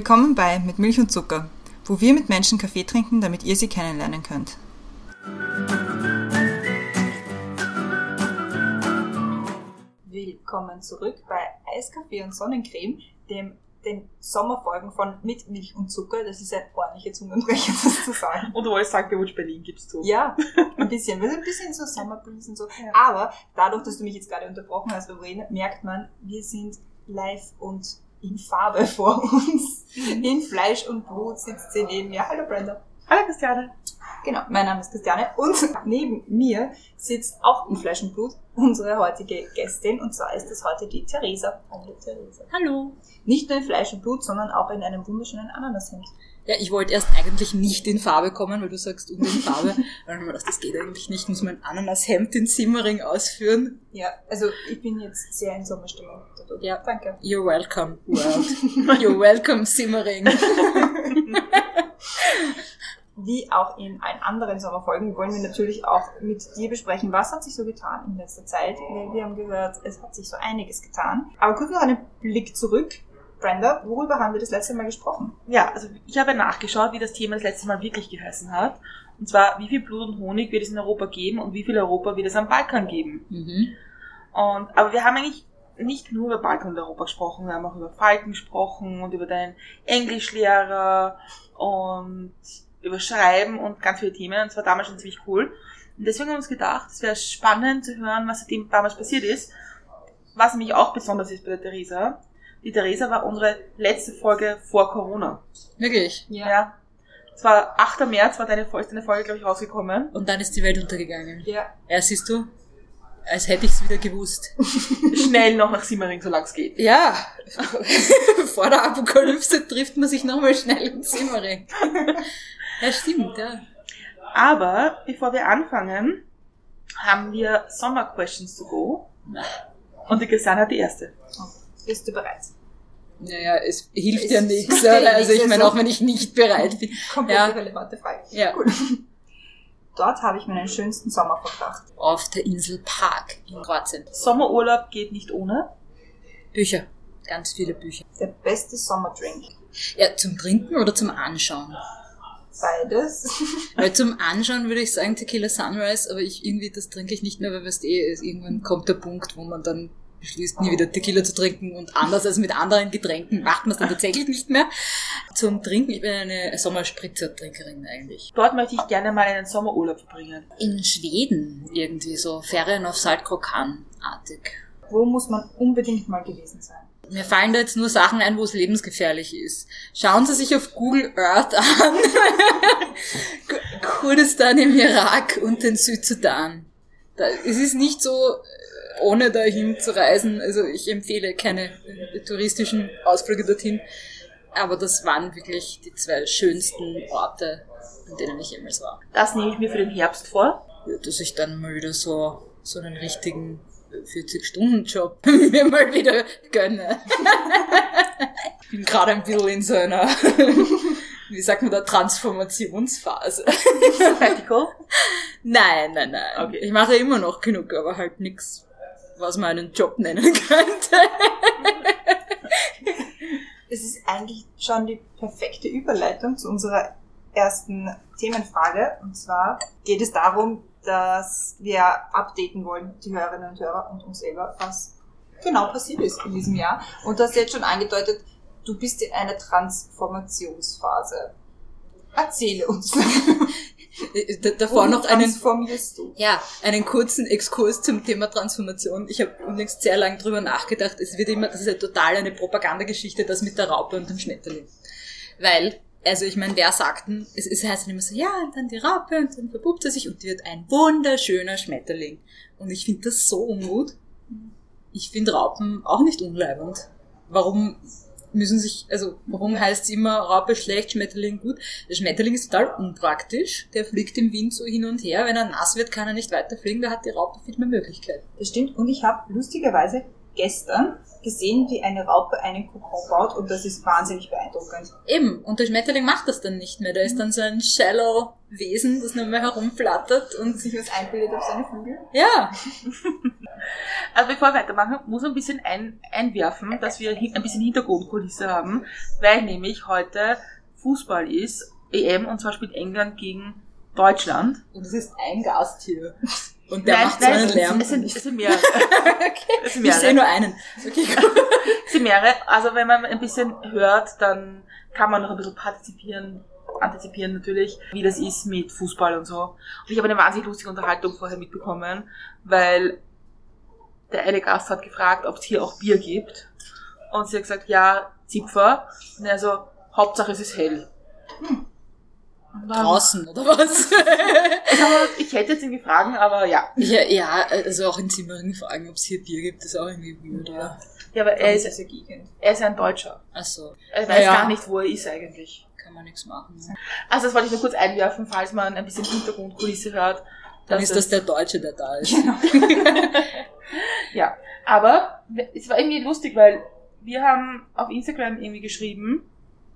Willkommen bei Mit Milch und Zucker, wo wir mit Menschen Kaffee trinken, damit ihr sie kennenlernen könnt. Willkommen zurück bei Eiskaffee und Sonnencreme, dem den Sommerfolgen von Mit Milch und Zucker. Das ist ein ordentlicher Zungenbrecher, das zu sagen. Und du wolltest sagen, Bewutsch Berlin gibst du. Ja, ein bisschen. Wir sind ein bisschen so Summerbreeze und so. Ja. Aber dadurch, dass du mich jetzt gerade unterbrochen hast, Verena, merkt man, wir sind live und in Farbe vor uns. Mhm. In Fleisch und Blut sitzt sie neben mir. Hallo Brenda. Hallo Christiane. Genau, mein Name ist Christiane und neben mir sitzt auch in Fleisch und Blut unsere heutige Gästin und zwar ist es heute die Theresa. Hallo Theresa. Hallo. Nicht nur in Fleisch und Blut, sondern auch in einem wunderschönen Ananashemd. Ja, ich wollte erst eigentlich nicht in Farbe kommen, weil du sagst und in Farbe. weil man das, das geht eigentlich nicht, muss man ein Ananashemd in Simmering ausführen. Ja, also ich bin jetzt sehr in Sommerstimmung. Ja, danke. You're welcome, world. You're welcome, Simmering. wie auch in allen anderen Sommerfolgen wollen wir natürlich auch mit dir besprechen, was hat sich so getan in letzter Zeit. Wir haben gehört, es hat sich so einiges getan. Aber kurz noch einen Blick zurück. Brenda, worüber haben wir das letzte Mal gesprochen? Ja, also ich habe nachgeschaut, wie das Thema das letzte Mal wirklich geheißen hat. Und zwar, wie viel Blut und Honig wird es in Europa geben und wie viel Europa wird es am Balkan geben. Mhm. Und, aber wir haben eigentlich nicht nur über Balkan und Europa gesprochen, wir haben auch über Falken gesprochen und über deinen Englischlehrer und über Schreiben und ganz viele Themen. Und es war damals schon ziemlich cool. Und deswegen haben wir uns gedacht, es wäre spannend zu hören, was seitdem damals passiert ist. Was nämlich auch besonders ist bei der Theresa. Die Theresa war unsere letzte Folge vor Corona. Wirklich? Ja. ja. Es war 8. März, war deine, ist deine Folge, glaube ich, rausgekommen. Und dann ist die Welt untergegangen. Ja. Ja, siehst du? Als hätte ich es wieder gewusst. Schnell noch nach Simmering, solange es geht. Ja. Vor der Apokalypse trifft man sich nochmal schnell in Simmering. Ja, stimmt, ja. Aber bevor wir anfangen, haben wir Summer Questions to go. Und die Christiane hat die erste. Oh, bist du bereit? Naja, es hilft es ja nichts. Also ich meine, auch wenn ich nicht bereit bin. Komplett ja. relevante Frage. Ja. Cool. Dort habe ich meinen schönsten Sommer verbracht. Auf der Insel Park in Kroatien. Sommerurlaub geht nicht ohne? Bücher. Ganz viele Bücher. Der beste Sommerdrink. Ja, zum Trinken oder zum Anschauen? Beides. Weil zum Anschauen würde ich sagen Tequila Sunrise, aber ich irgendwie, das trinke ich nicht mehr, weil weißt eh, irgendwann kommt der Punkt, wo man dann beschließt, nie wieder Tequila zu trinken und anders als mit anderen Getränken macht man es dann tatsächlich nicht mehr. Zum Trinken, ich bin eine Sommerspritzer-Trinkerin eigentlich. Dort möchte ich gerne mal einen Sommerurlaub verbringen. In Schweden irgendwie, so Ferien auf Saltkrokan-artig. Wo muss man unbedingt mal gewesen sein? Mir fallen da jetzt nur Sachen ein, wo es lebensgefährlich ist. Schauen Sie sich auf Google Earth an. Kurdistan im Irak und den Südsudan. Da, es ist nicht so, ohne dahin zu reisen. Also ich empfehle keine touristischen Ausflüge dorthin. Aber das waren wirklich die zwei schönsten Orte, an denen ich jemals war. Das nehme ich mir für den Herbst vor. Ja, dass ich dann mal wieder so, so einen richtigen 40-Stunden-Job mir mal wieder gönne. ich bin gerade ein bisschen in so einer, wie sagt man da, Transformationsphase. Sabbatical? Nein, nein, nein. Okay. Ich mache immer noch genug, aber halt nichts, was man einen Job nennen könnte. es ist eigentlich schon die perfekte Überleitung zu unserer ersten Themenfrage. Und zwar geht es darum, dass wir updaten wollen, die Hörerinnen und Hörer und uns selber, was genau passiert ist in diesem Jahr. Und du hast jetzt schon angedeutet, du bist in einer Transformationsphase. Erzähle uns. Davor noch einen, ja, einen kurzen Exkurs zum Thema Transformation. Ich habe unlängst sehr lange drüber nachgedacht. Es wird immer, das ist ja total eine Propagandageschichte, das mit der Raupe und dem Schmetterling. Weil also ich meine, wer sagt denn, es, es heißt dann immer so, ja, und dann die Raupe und dann verpuppt er sich und wird ein wunderschöner Schmetterling. Und ich finde das so ungut. Ich finde Raupen auch nicht unleibend. Warum müssen sich, also warum heißt es immer Raupe schlecht, Schmetterling gut? Der Schmetterling ist total unpraktisch. Der fliegt im Wind so hin und her. Wenn er nass wird, kann er nicht weiterfliegen. Da hat die Raupe viel mehr Möglichkeiten. Das stimmt. Und ich habe lustigerweise gestern gesehen, wie eine Raupe einen Kokon baut und das ist wahnsinnig beeindruckend. Eben, und der Schmetterling macht das dann nicht mehr. Der ist dann so ein shallow Wesen, das nur mehr herumflattert und sich was einbildet auf seine Flügel. Ja. Also bevor wir weitermachen, muss ein bisschen ein, einwerfen, dass wir ein bisschen Hintergrundkulisse haben, weil nämlich heute Fußball ist, EM, und zwar spielt England gegen Deutschland. Und es ist ein Gast hier. Und der nein, macht so nein, einen es, Lärm. es, sind, es sind mehrere. Es sind ich sehe mehrere. nur einen. Okay. Es sind mehrere. Also wenn man ein bisschen hört, dann kann man noch ein bisschen partizipieren, antizipieren natürlich, wie das ist mit Fußball und so. Und ich habe eine wahnsinnig lustige Unterhaltung vorher mitbekommen, weil der eine Gast hat gefragt, ob es hier auch Bier gibt. Und sie hat gesagt, ja, Zipfer. Und er so, Hauptsache es ist hell. Dann- Draußen, oder was? Ich, hätte jetzt irgendwie fragen, aber ja. ja, ja, also auch in Zimmering fragen, ob es hier Bier gibt, ist auch irgendwie weird, oder? Ja, aber er ist, gegend. er ist ein Deutscher. Achso, Er weiß Ja, ja. gar nicht, wo er ist eigentlich. kann man nichts machen. Ne? Also das wollte ich nur kurz einwerfen, falls man ein bisschen Hintergrundkulisse hört. Dann ist das der Deutsche, der da ist. Ja, aber es war irgendwie lustig, weil wir haben auf Instagram irgendwie geschrieben,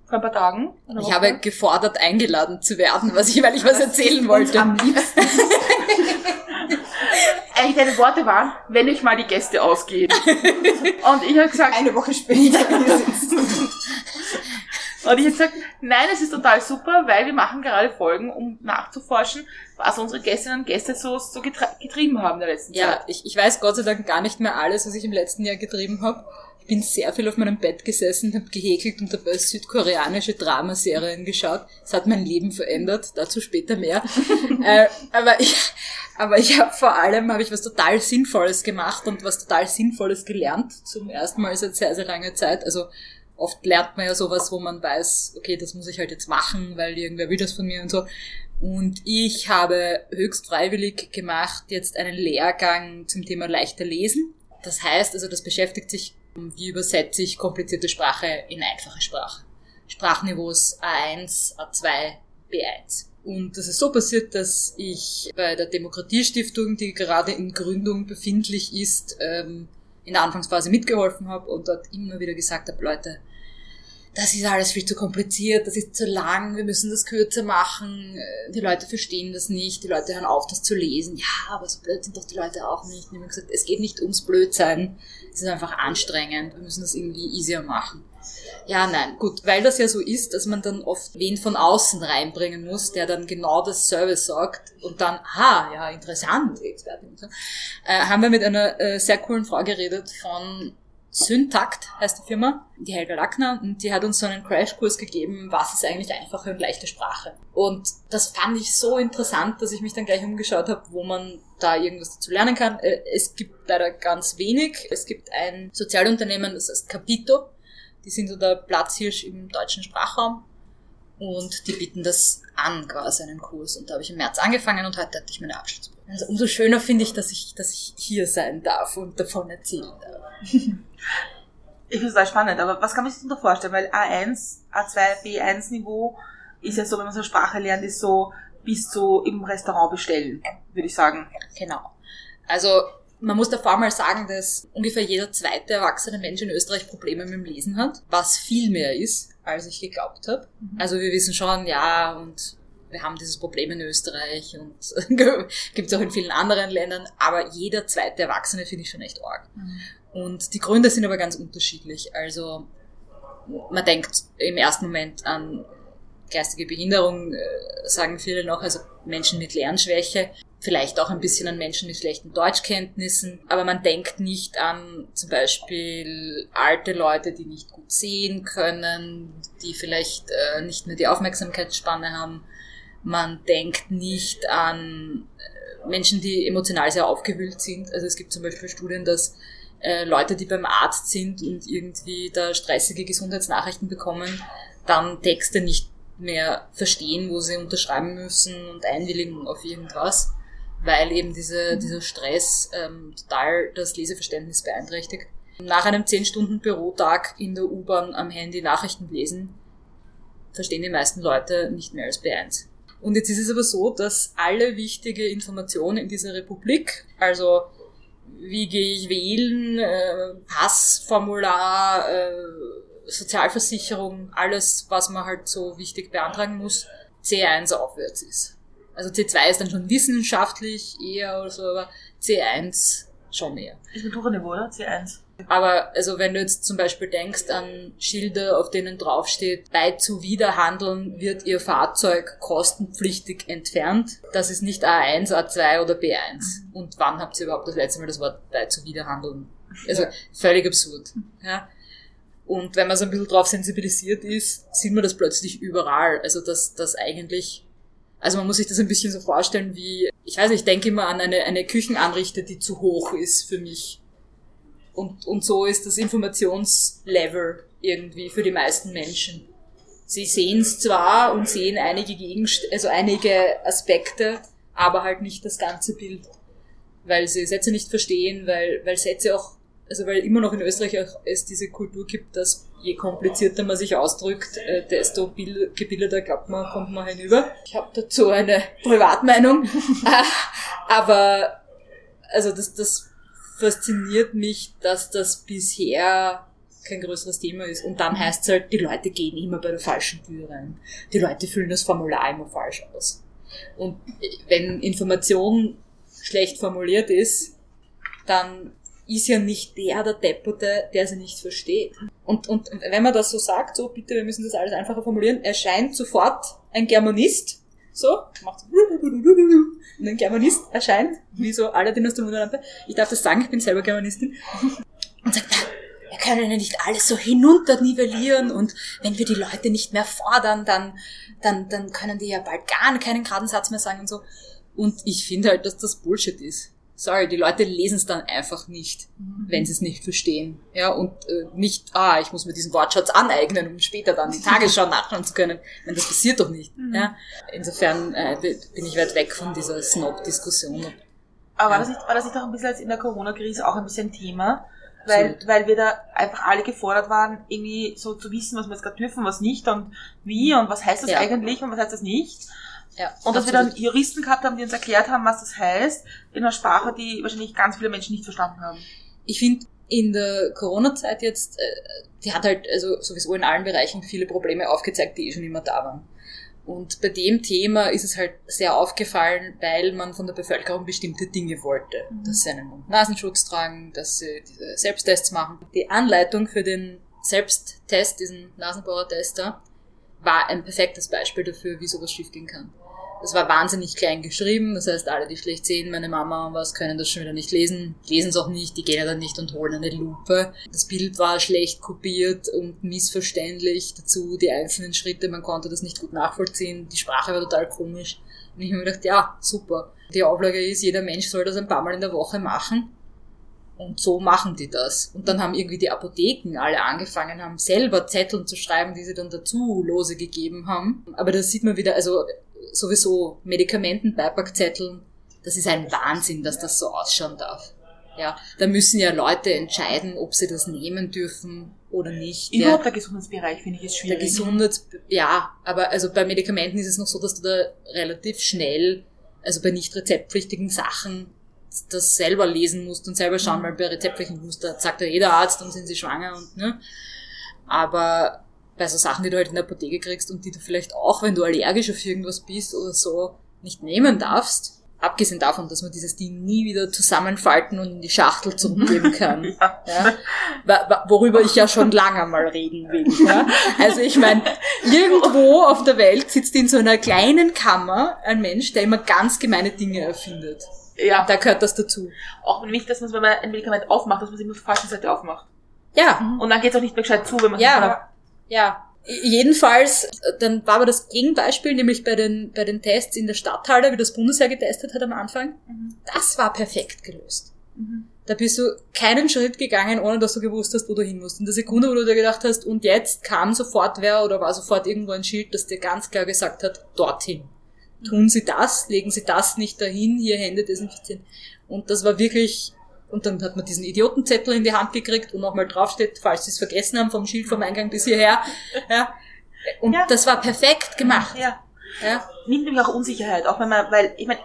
vor ein paar Tagen. Ich habe gefordert, eingeladen zu werden, was ich, weil ich was erzählen wollte. Am liebsten. Eigentlich deine Worte waren, wenn euch mal die Gäste ausgehen. Und ich habe gesagt, Eine Woche später und ich habe gesagt, nein, es ist total super, weil wir machen gerade Folgen, um nachzuforschen, was unsere Gästinnen und Gäste so, so getrieben haben in der letzten Ja, Zeit. ich, ich weiß Gott sei Dank gar nicht mehr alles, was ich im letzten Jahr getrieben habe. Ich bin sehr viel auf meinem Bett gesessen, habe gehäkelt und dabei südkoreanische Dramaserien geschaut. Es hat mein Leben verändert, dazu später mehr. äh, aber ich, aber ich habe vor allem habe ich was total Sinnvolles gemacht und was total Sinnvolles gelernt, zum ersten Mal seit sehr, sehr langer Zeit. Also oft lernt man ja sowas, wo man weiß, okay, das muss ich halt jetzt machen, weil irgendwer will das von mir und so. Und ich habe höchst freiwillig gemacht jetzt einen Lehrgang zum Thema leichter lesen. Das heißt, also das beschäftigt sich, wie übersetze ich komplizierte Sprache in einfache Sprache. Sprachniveaus A1, A2, B1. Und das ist so passiert, dass ich bei der Demokratiestiftung, die gerade in Gründung befindlich ist, ähm, in der Anfangsphase mitgeholfen habe und dort immer wieder gesagt habe, Leute, das ist alles viel zu kompliziert, das ist zu lang, wir müssen das kürzer machen, die Leute verstehen das nicht, die Leute hören auf, das zu lesen. Ja, aber so blöd sind doch die Leute auch nicht. Und ich habe gesagt, es geht nicht ums Blödsein, es ist einfach anstrengend, wir müssen das irgendwie easier machen. Ja, nein, gut, weil das ja so ist, dass man dann oft wen von außen reinbringen muss, der dann genau das Service sagt und dann, ah, ja, interessant, Expertin. Äh, haben wir mit einer äh, sehr coolen Frau geredet von Syntakt heißt die Firma, die Helga Lackner, und die hat uns so einen Crashkurs gegeben, was ist eigentlich einfache und leichte Sprache. Und das fand ich so interessant, dass ich mich dann gleich umgeschaut habe, wo man da irgendwas dazu lernen kann. Äh, Es gibt leider ganz wenig. Es gibt ein Sozialunternehmen, das heißt Capito. Die sind so der Platzhirsch im deutschen Sprachraum. Und die bieten das an, quasi einen Kurs. Und da habe ich im März angefangen und heute hatte ich meine Abschlussprüfung. Also umso schöner finde ich, dass ich, dass ich hier sein darf und davon erzählen darf. Ich finde es total spannend, aber was kann man sich darunter vorstellen? Weil A1, A2, B1 Niveau ist ja so, wenn man so eine Sprache lernt, ist so bis zu im Restaurant bestellen, würde ich sagen. Genau. Also man muss davor mal sagen, dass ungefähr jeder zweite erwachsene Mensch in Österreich Probleme mit dem Lesen hat, was viel mehr ist, als ich geglaubt habe. Also wir wissen schon, ja, und wir haben dieses Problem in Österreich und gibt es auch in vielen anderen Ländern, aber jeder zweite Erwachsene finde ich schon echt arg. Und die Gründe sind aber ganz unterschiedlich. Also man denkt im ersten Moment an geistige Behinderung, äh, sagen viele noch, also Menschen mit Lernschwäche, vielleicht auch ein bisschen an Menschen mit schlechten Deutschkenntnissen, aber man denkt nicht an zum Beispiel alte Leute, die nicht gut sehen können, die vielleicht äh, nicht mehr die Aufmerksamkeitsspanne haben. Man denkt nicht an äh, Menschen, die emotional sehr aufgewühlt sind. Also es gibt zum Beispiel Studien, dass äh, Leute, die beim Arzt sind und irgendwie da stressige Gesundheitsnachrichten bekommen, dann Texte nicht mehr verstehen, wo sie unterschreiben müssen und einwilligen auf irgendwas, weil eben diese, dieser Stress ähm, total das Leseverständnis beeinträchtigt. Nach einem 10-Stunden-Bürotag in der U-Bahn am Handy Nachrichten lesen, verstehen die meisten Leute nicht mehr als B1. Und jetzt ist es aber so, dass alle wichtige Informationen in dieser Republik, also wie gehe ich wählen, äh, Passformular, äh, Sozialversicherung, alles, was man halt so wichtig beantragen muss, C1 aufwärts ist. Also C2 ist dann schon wissenschaftlich eher oder so, aber C1 schon eher. Ist Matura-Niveau, oder? C1. Aber also wenn du jetzt zum Beispiel denkst an Schilder, auf denen draufsteht, bei Zuwiderhandeln wird Ihr Fahrzeug kostenpflichtig entfernt. Das ist nicht A1, A2 oder B1. Und wann habt ihr überhaupt das letzte Mal das Wort bei Zuwiderhandeln? Also völlig absurd. Ja. Und wenn man so ein bisschen drauf sensibilisiert ist, sieht man das plötzlich überall. Also dass das eigentlich, also man muss sich das ein bisschen so vorstellen wie, ich weiß nicht, ich denke immer an eine, eine Küchenanrichte, die zu hoch ist für mich und, und so ist das Informationslevel irgendwie für die meisten Menschen. Sie sehen es zwar und sehen einige Gegenst also einige Aspekte, aber halt nicht das ganze Bild. Weil sie Sätze nicht verstehen, weil, weil Sätze auch, also weil immer noch in Österreich auch es diese Kultur gibt, dass je komplizierter man sich ausdrückt, äh, desto gebildeter glaubt man, kommt man hinüber. Ich habe dazu eine Privatmeinung. aber also das, das fasziniert mich, dass das bisher kein größeres Thema ist. Und dann heißt es halt, die Leute gehen immer bei der falschen Tür rein. Die Leute füllen das Formular immer falsch aus. Und wenn Information schlecht formuliert ist, dann ist ja nicht der der Depperte, der sie nicht versteht. Und, und wenn man das so sagt, so bitte, wir müssen das alles einfacher formulieren, erscheint sofort ein Germanist, so, macht und ein Germanist erscheint, wie so Aladdin aus der Wunderlampe. Ich darf das sagen, ich bin selber Germanistin. Und sagt, wir können ja nicht alles so hinunternivellieren und wenn wir die Leute nicht mehr fordern, dann, dann, dann können die ja bald gar keinen geraden Satz mehr sagen und so. Und ich finde halt, dass das Bullshit ist sorry, die Leute lesen es dann einfach nicht, mhm. wenn sie es nicht verstehen. Ja, und äh, nicht, ah, ich muss mir diesen Wortschatz aneignen, um später dann die Tagesschau nachschauen zu können. Wenn das passiert doch nicht. Mhm. Ja? Insofern äh, bin ich weit weg von dieser Snob-Diskussion. Aber war, das nicht, war das nicht auch ein bisschen in der Corona-Krise auch ein bisschen Thema? Weil, weil wir da einfach alle gefordert waren, irgendwie so zu wissen, was wir jetzt gerade dürfen, was nicht und wie und was heißt das ja. eigentlich und was heißt das nicht. Ja, und dass wir dann Juristen gehabt haben, die uns erklärt haben, was das heißt, in einer Sprache, die wahrscheinlich ganz viele Menschen nicht verstanden haben. Ich finde, in der Corona-Zeit jetzt, äh, die hat halt also sowieso in allen Bereichen viele Probleme aufgezeigt, die eh schon immer da waren. Und bei dem Thema ist es halt sehr aufgefallen, weil man von der Bevölkerung bestimmte Dinge wollte. Mhm. Dass sie einen Mund-Nasenschutz tragen, dass sie diese Selbsttests machen. Die Anleitung für den Selbsttest, diesen Nasenbohrer-Tester, war ein perfektes Beispiel dafür, wie sowas schiefgehen kann. Das war wahnsinnig klein geschrieben, das heißt, alle, die schlecht sehen, meine Mama und was, können das schon wieder nicht lesen, lesen es auch nicht, die gehen ja dann nicht und holen eine Lupe. Das Bild war schlecht kopiert und missverständlich, dazu die einzelnen Schritte, man konnte das nicht gut nachvollziehen, die Sprache war total komisch. Und ich habe mir gedacht, ja, super. Die Auflage ist, jeder Mensch soll das ein paar Mal in der Woche machen. Und so machen die das. Und dann haben irgendwie die Apotheken alle angefangen, haben selber Zettel zu schreiben, die sie dann dazu lose gegeben haben. Aber das sieht man wieder, also sowieso Medikamenten, Beipackzetteln, das ist ein Wahnsinn, dass das so ausschauen darf. Ja, da müssen ja Leute entscheiden, ob sie das nehmen dürfen oder nicht. Überhaupt der, der Gesundheitsbereich finde ich es schwierig. Der Gesundheits, ja, aber also bei Medikamenten ist es noch so, dass du da relativ schnell, also bei nicht rezeptpflichtigen Sachen, das selber lesen musst und selber schauen, mhm. weil bei rezeptpflichtigen musst, da sagt ja jeder Arzt, dann sind sie schwanger und, ne. Aber bei so Sachen, die du halt in der Apotheke kriegst und die du vielleicht auch, wenn du allergisch auf irgendwas bist oder so, nicht nehmen darfst. Abgesehen davon, dass man dieses Ding nie wieder zusammenfalten und in die Schachtel zurückgeben kann. ja. Worüber ich ja schon lange mal reden will. Ja. Also ich meine, irgendwo auf der Welt sitzt in so einer kleinen Kammer ein Mensch, der immer ganz gemeine Dinge erfindet. Ja. Da gehört das dazu. Auch nicht, dass man, wenn man ein Medikament aufmacht, dass man es immer auf der falschen Seite aufmacht. Ja. Und dann geht es auch nicht mehr gescheit zu, wenn man ja. Ja, Jedenfalls, dann war aber das Gegenbeispiel, nämlich bei den, bei den Tests in der Stadthalle, wie das Bundesheer getestet hat am Anfang. Mhm. Das war perfekt gelöst. Mhm. Da bist du keinen Schritt gegangen, ohne dass du gewusst hast, wo du hin musst. In der Sekunde, wo du dir gedacht hast, und jetzt kam sofort wer oder war sofort irgendwo ein Schild, das dir ganz klar gesagt hat, dorthin. Tun Sie das, legen Sie das nicht dahin, hier Hände desinfizieren. Und das war wirklich und dann hat man diesen Idiotenzettel in die Hand gekriegt, wo nochmal draufsteht, falls sie es vergessen haben, vom Schild vom Eingang bis hierher. Ja. Und ja. das war perfekt gemacht. Ja. ja. Nimmt nämlich auch Unsicherheit, auch wenn man, weil, ich meine,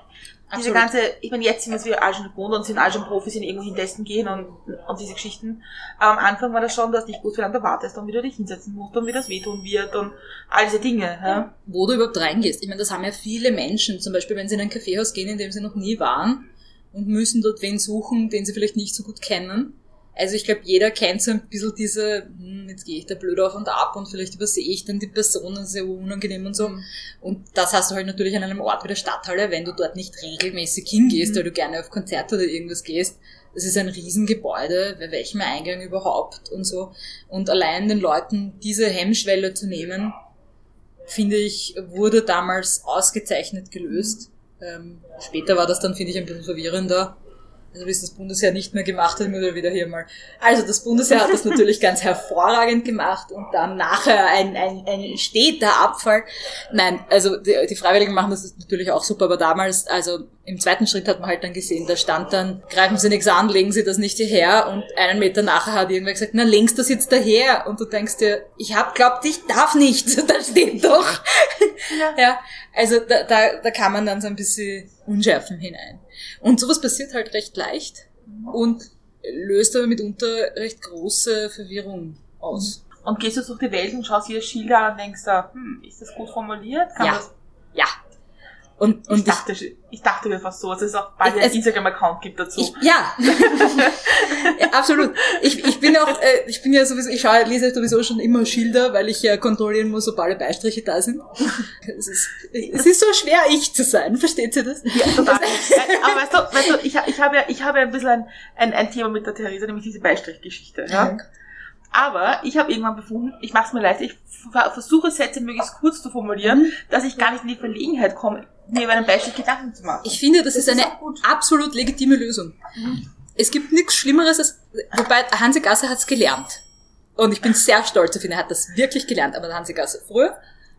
diese ganze, ich meine, jetzt sind wir alle schon gewohnt und sind alle schon Profis in irgendwo testen gehen und, und diese Geschichten. Aber am Anfang war das schon, dass du nicht gut wie lange du wartest und wie du dich hinsetzen musst und wie das wehtun wird und all diese Dinge. Ja. Wo du überhaupt reingehst. Ich meine, das haben ja viele Menschen, zum Beispiel wenn sie in ein Kaffeehaus gehen, in dem sie noch nie waren, und müssen dort wen suchen, den sie vielleicht nicht so gut kennen. Also ich glaube, jeder kennt so ein bisschen diese, hm, jetzt gehe ich da blöd auf und ab und vielleicht übersehe ich dann die Person, das ist ja unangenehm und so. Mhm. Und das hast du halt natürlich an einem Ort wie der Stadthalle, wenn du dort nicht regelmäßig hingehst, Mhm. weil du gerne auf Konzerte oder irgendwas gehst. Das ist ein Riesengebäude, bei welchem Eingang überhaupt und so. Und allein den Leuten diese Hemmschwelle zu nehmen, finde ich, wurde damals ausgezeichnet gelöst. Ähm, später war das dann, finde ich, ein bisschen verwirrender. Also bis das Bundesheer nicht mehr gemacht hat, muss ich wieder hier mal. Also das Bundesheer hat das natürlich ganz hervorragend gemacht und dann nachher ein, ein, ein steter Abfall. Nein, also die, die Freiwilligen machen das natürlich auch super, aber damals, also im zweiten Schritt hat man halt dann gesehen, da stand dann, greifen Sie nichts an, legen Sie das nicht hierher und einen Meter nachher hat irgendwer gesagt, na legst das jetzt daher und du denkst dir, ich hab glaubt, ich darf nicht, da steht doch. Ja. Ja, also da, da, da kann man dann so ein bisschen Unschärfen hinein. Und sowas passiert halt recht leicht und löst aber mitunter recht große Verwirrung aus. Und gehst du durch die Welt und schaust dir Schilder an und denkst da, hm, ist das gut formuliert? Kann Ja. das. Und, Ich und ich, dachte, ich dachte mir fast so, dass es auch bald Ich- einen Instagram-Account gibt dazu. ich, ja. ja, absolut. Ich, ich bin auch, äh, ich bin ja sowieso, ich schaue, lese sowieso schon immer Schilder, weil ich ja kontrollieren muss, ob alle Beistriche da sind. Es ist, es ist so schwer, ich zu sein, versteht ihr das? ja, total. Aber weißt du, weißt du ich, ich habe ja, ich habe ja ein bisschen ein, ein, ein Thema mit der Theresa, nämlich diese Beistrichgeschichte. Ja? Aber ich habe irgendwann befunden, ich mache es mir leicht, ich ver- versuche Sätze möglichst kurz zu formulieren, Mhm. dass ich gar nicht in die Verlegenheit komme, mir über einen Beistrich Gedanken zu machen. Ich finde, das, Das ist eine absolut legitime Lösung. Mhm. Es gibt nichts Schlimmeres als, wobei Hansi Gasser hat's gelernt. Und ich bin sehr stolz auf ihn, er hat das wirklich gelernt. Aber Hansi Gasser früher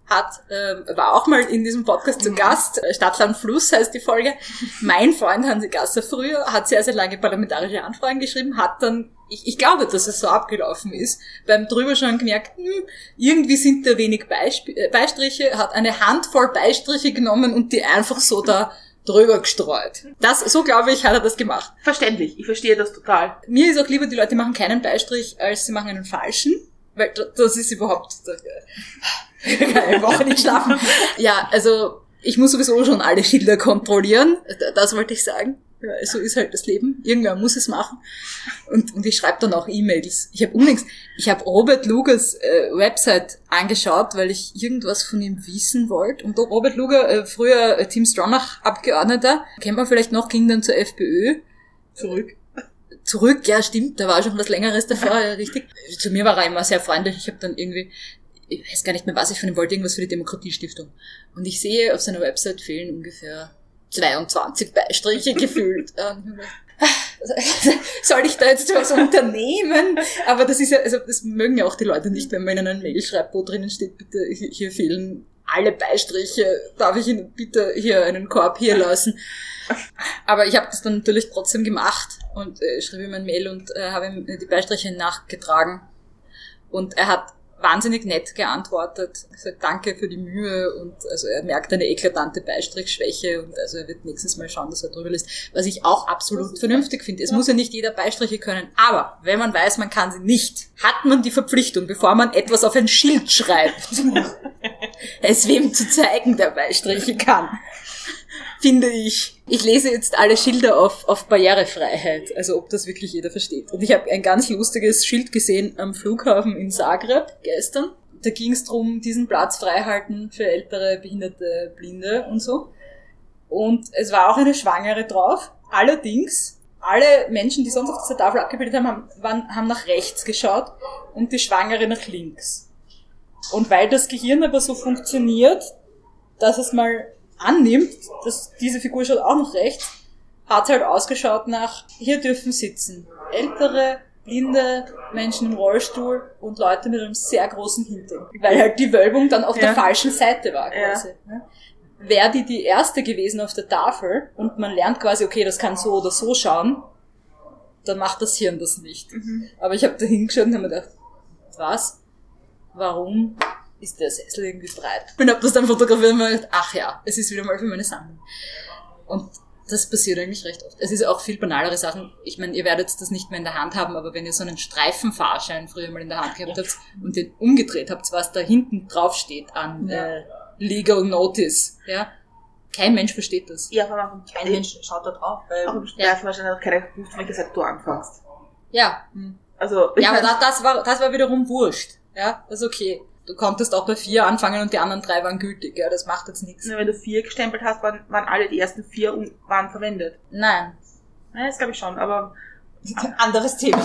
hat, ähm, war auch mal in diesem Podcast zu Mhm. Gast, äh, Stadtland Fluss heißt die Folge. Mein Freund Hansi Gasser früher hat sehr, sehr lange parlamentarische Anfragen geschrieben, hat dann, ich, ich glaube, dass es so abgelaufen ist, beim Drüberschauen gemerkt, hm, irgendwie sind da wenig Beisp äh, Beistriche, hat eine Handvoll Beistriche genommen und die einfach so da drüber gestreut. Das, so glaube ich, hat er das gemacht. Verständlich, ich verstehe das total. Mir ist auch lieber, die Leute machen keinen Beistrich, als sie machen einen falschen. Weil das ist überhaupt, eine Woche nicht schlafen. Ja, also ich muss sowieso schon alle Schilder kontrollieren. Das wollte ich sagen. Ja, so ist halt das Leben. Irgendwer muss es machen. Und, und ich schreibe dann auch E-Mails. Ich habe unlängst, ich habe Robert Lugers äh, Website angeschaut, weil ich irgendwas von ihm wissen wollte. Und Robert Luger, äh, früher äh, Team Stronach Abgeordneter, kennt man vielleicht noch, ging dann zur FPÖ Zurück. zurück, ja stimmt, da war schon was Längeres davor, ja, richtig. Zu mir war er immer sehr freundlich. Ich habe dann irgendwie, ich weiß gar nicht mehr, was ich von ihm wollte, irgendwas für die Demokratiestiftung. Und ich sehe, auf seiner Website fehlen ungefähr 22 Beistriche gefühlt. Ähm, Soll ich da jetzt was unternehmen? Aber das ist ja, also das mögen ja auch die Leute nicht, wenn man ihnen eine Mail schreibt, wo drinnen steht, bitte, hier hier fehlen alle Beistriche, darf ich Ihnen bitte hier einen Korb hier lassen? Aber ich habe das dann natürlich trotzdem gemacht und äh, schrieb ihm ein Mail und äh, habe ihm die Beistriche nachgetragen. Und er hat wahnsinnig nett geantwortet, gesagt, danke für die Mühe und also er merkt eine eklatante Beistrichschwäche und also er wird nächstes Mal schauen, dass er drüber lässt, was ich auch absolut vernünftig finde. Es muss ja nicht jeder Beistriche können, aber wenn man weiß, man kann sie nicht, hat man die Verpflichtung, bevor man etwas auf ein Schild schreibt, es wem zu zeigen, der Beistriche kann finde ich. Ich lese jetzt alle Schilder auf, auf Barrierefreiheit, also ob das wirklich jeder versteht. Und ich habe ein ganz lustiges Schild gesehen am Flughafen in Zagreb gestern. Da ging es darum, diesen Platz freihalten für ältere, behinderte, Blinde und so. Und es war auch eine Schwangere drauf. Allerdings, alle Menschen, die sonst auf dieser Tafel abgebildet haben, waren, haben nach rechts geschaut und die Schwangere nach links. Und weil das Gehirn aber so funktioniert, dass es mal annimmt, dass diese Figur schaut auch nach rechts, hat halt ausgeschaut nach, hier dürfen sitzen ältere, blinde Menschen im Rollstuhl und Leute mit einem sehr großen Hintern. Weil halt die Wölbung dann auf Ja. der falschen Seite war Ja. quasi. ne? Wäre die die erste gewesen auf der Tafel und man lernt quasi, okay, das kann so oder so schauen, dann macht das Hirn das nicht. Mhm. Aber ich habe da hingeschaut und habe mir gedacht, was? Warum ist der Sessel irgendwie breit? Und habe das dann fotografiert und mir gedacht, ach ja, es ist wieder mal für meine Sammlung. Und das passiert eigentlich recht oft. Es ist auch viel banalere Sachen. Ich meine, ihr werdet das nicht mehr in der Hand haben, aber wenn ihr so einen Streifenfahrschein früher mal in der Hand gehabt habt und den umgedreht habt, was da hinten drauf steht an äh, Legal Notice, ja, Kein Mensch versteht das. Ja, aber Kein Mensch schaut da drauf, weil Auch im Streifen wahrscheinlich auch keiner gewusst, welche Seite du anfängst. Ja. Also, ich Ja, aber das, das, war, das war wiederum wurscht. Ja, das ist okay. Du konntest auch bei vier anfangen und die anderen drei waren gültig. Ja, das macht jetzt nichts. nur wenn du vier gestempelt hast, waren, waren alle die ersten vier und waren verwendet. Nein. Ja, das glaube ich schon, aber anderes Thema.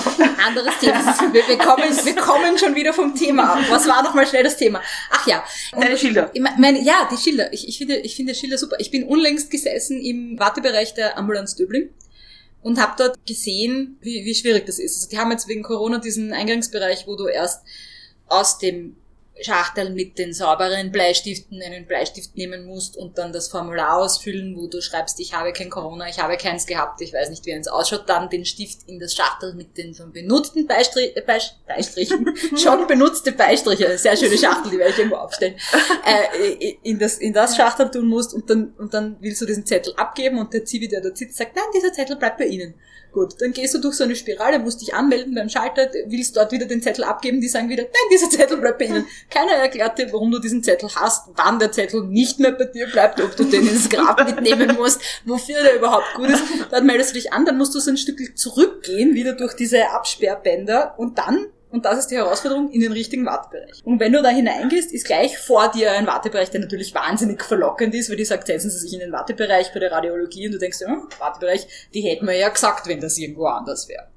Anderes Thema. Wir, wir, kommen, wir kommen schon wieder vom Thema ab. Was war nochmal schnell das Thema? Ach ja. Deine Schilder. Meine, ja, die Schilder. Ich, ich, finde, ich finde Schilder super. Ich bin unlängst gesessen im Wartebereich der Ambulanz Döbling und habe dort gesehen, wie, wie schwierig das ist. Also die haben jetzt wegen Corona diesen Eingangsbereich, wo du erst aus dem Schachtel mit den sauberen Bleistiften einen Bleistift nehmen musst und dann das Formular ausfüllen, wo du schreibst, ich habe kein Corona, ich habe keins gehabt, ich weiß nicht, wie eins ausschaut, dann den Stift in das Schachtel mit den schon benutzten Beistri äh, Beis Beistrichen, schon benutzte Beistriche, sehr schöne Schachtel, die werde ich irgendwo aufstellen, äh, in das, in das Schachtel tun musst und dann, und dann willst du diesen Zettel abgeben und der Zivi, der dort sitzt, sagt, nein, dieser Zettel bleibt bei Ihnen. Gut, dann gehst du durch so eine Spirale, musst dich anmelden beim Schalter, willst dort wieder den Zettel abgeben, die sagen wieder, nein, dieser Zettel bleibt bei Ihnen. Keiner erklärt dir, warum du diesen Zettel hast, wann der Zettel nicht mehr bei dir bleibt, ob du den ins Grab mitnehmen musst, wofür der überhaupt gut ist. Dann meldest du dich an, dann musst du so ein Stück zurückgehen, wieder durch diese Absperrbänder und dann und das ist die Herausforderung in den richtigen Wartebereich. Und wenn du da hineingehst, ist gleich vor dir ein Wartebereich, der natürlich wahnsinnig verlockend ist, weil die sagt, setzen Sie sich in den Wartebereich bei der Radiologie und du denkst, ja, Wartebereich, die hätten wir ja gesagt, wenn das irgendwo anders wäre.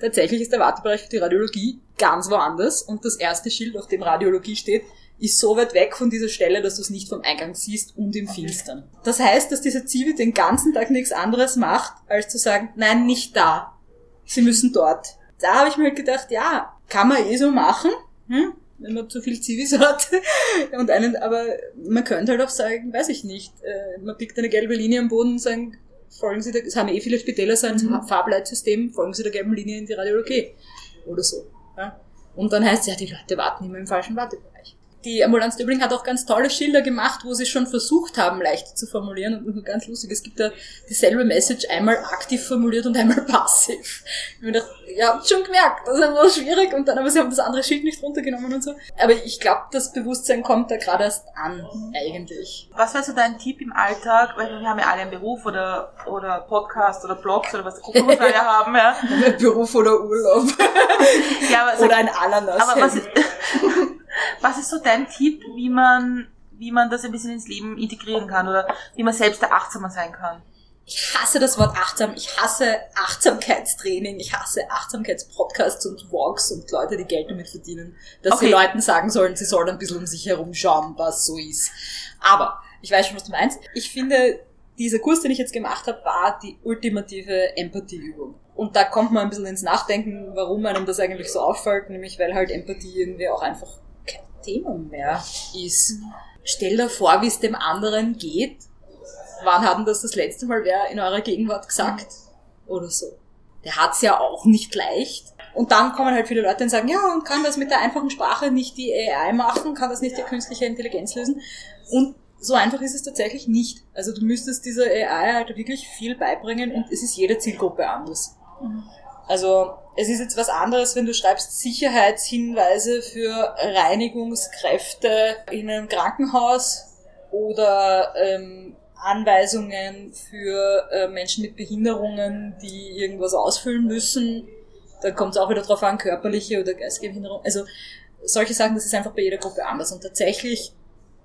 Tatsächlich ist der Wartebereich für die Radiologie ganz woanders und das erste Schild, auf dem Radiologie steht, ist so weit weg von dieser Stelle, dass du es nicht vom Eingang siehst und im Finstern. Das heißt, dass dieser Zivi den ganzen Tag nichts anderes macht, als zu sagen, nein, nicht da. Sie müssen dort. Da habe ich mir halt gedacht, ja, kann man eh so machen, hm? wenn man zu viel Zivis hat. Und einen, aber man könnte halt auch sagen, weiß ich nicht, äh, man pickt eine gelbe Linie am Boden und sagen, folgen Sie der, es haben eh viele Spitäler so ein Mhm. Farbleitsystem, folgen Sie der gelben Linie in die Radiologie. Oder so. Ja? Und dann heißt es, ja, die Leute warten immer im falschen Wartebereich. Die Ambulanz Döbling hat auch ganz tolle Schilder gemacht, wo sie schon versucht haben, leicht zu formulieren. Und ganz lustig, es gibt da dieselbe Message einmal aktiv formuliert und einmal passiv. Ich hab mir gedacht, ihr habt schon gemerkt, das ist einfach schwierig. Und dann, aber sie haben das andere Schild nicht runtergenommen und so. Aber ich glaube, das Bewusstsein kommt da gerade erst an, eigentlich. Was wäre so dein Tipp im Alltag? Weil wir haben ja alle einen Beruf oder, oder Podcast oder Blogs oder was auch immer wir alle haben, ja. Beruf oder Urlaub. ja aber, oder ein Ananas. aber was, was ist so dein Tipp, wie man, wie man das ein bisschen ins Leben integrieren kann oder wie man selbst der achtsamer sein kann? Ich hasse das Wort achtsam. Ich hasse Achtsamkeitstraining. Ich hasse Achtsamkeitspodcasts und Walks und Leute, die Geld damit verdienen, dass sie Okay. Leuten sagen sollen, sie sollen ein bisschen um sich herum schauen, was so ist. Aber ich weiß schon, was du meinst. Ich finde, dieser Kurs, den ich jetzt gemacht habe, war die ultimative Empathieübung. Und da kommt man ein bisschen ins Nachdenken, warum einem das eigentlich so auffällt, nämlich weil halt Empathie irgendwie auch einfach kein Thema mehr ist. Stell dir vor, wie es dem anderen geht wann hat denn das das letzte Mal wer in eurer Gegenwart gesagt? Oder so. Der hat's ja auch nicht leicht. Und dann kommen halt viele Leute und sagen, ja, und kann das mit der einfachen Sprache nicht die AI machen? Kann das nicht die künstliche Intelligenz lösen? Und so einfach ist es tatsächlich nicht. Also du müsstest dieser AI halt wirklich viel beibringen und es ist jede Zielgruppe anders. Also es ist jetzt was anderes, wenn du schreibst Sicherheitshinweise für Reinigungskräfte in einem Krankenhaus oder ähm, Anweisungen für äh, Menschen mit Behinderungen, die irgendwas ausfüllen müssen. Da kommt es auch wieder drauf an, körperliche oder geistige Behinderung. Also solche Sachen, das ist einfach bei jeder Gruppe anders. Und tatsächlich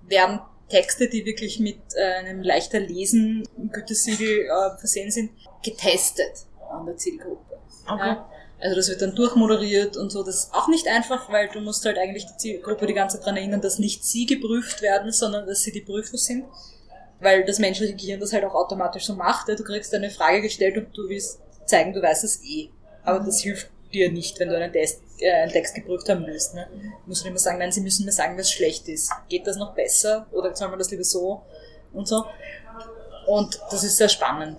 werden Texte, die wirklich mit äh, einem leichter Lesen Gütesiegel äh, versehen sind, getestet an der Zielgruppe. Okay. Ja? Also das wird dann durchmoderiert und so. Das ist auch nicht einfach, weil du musst halt eigentlich die Zielgruppe die ganze Zeit daran erinnern, dass nicht sie geprüft werden, sondern dass sie die Prüfer sind. Weil das menschliche Gehirn das halt auch automatisch so macht. Ja? Du kriegst eine Frage gestellt und du willst zeigen, du weißt es eh. Aber das hilft dir nicht, wenn du einen, Test, äh, einen Text geprüft haben willst. Ne? Du musst immer sagen, nein, sie müssen mir sagen, was schlecht ist. Geht das noch besser? Oder soll man das lieber so? Und so. Und das ist sehr spannend.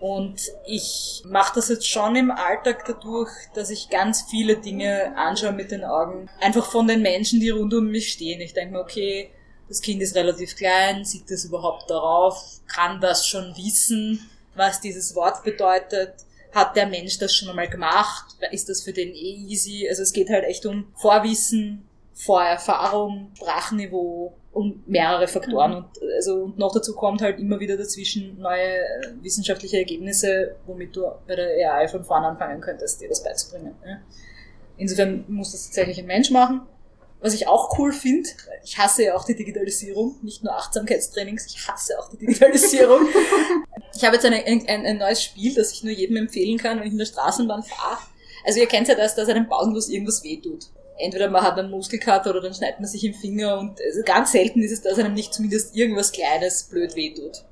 Und ich mache das jetzt schon im Alltag dadurch, dass ich ganz viele Dinge anschaue mit den Augen. Einfach von den Menschen, die rund um mich stehen. Ich denke mir, okay, das Kind ist relativ klein, sieht das überhaupt darauf, kann das schon wissen, was dieses Wort bedeutet. Hat der Mensch das schon einmal gemacht? Ist das für den eh easy? Also es geht halt echt um Vorwissen Vorerfahrung, Sprachniveau und mehrere Faktoren. Und, also, und noch dazu kommt halt immer wieder dazwischen neue wissenschaftliche Ergebnisse, womit du bei der AI von vorn anfangen könntest, dir das beizubringen. Ja. Insofern muss das tatsächlich ein Mensch machen. Was ich auch cool finde, ich hasse ja auch die Digitalisierung, nicht nur Achtsamkeitstrainings, ich hasse auch die Digitalisierung. ich habe jetzt eine, ein, ein neues Spiel, das ich nur jedem empfehlen kann, wenn ich in der Straßenbahn fahre. Also ihr kennt ja das, dass einem pausenlos irgendwas wehtut. Entweder man hat einen Muskelkater oder dann schneidet man sich im Finger und also ganz selten ist es, dass einem nicht zumindest irgendwas Kleines blöd wehtut.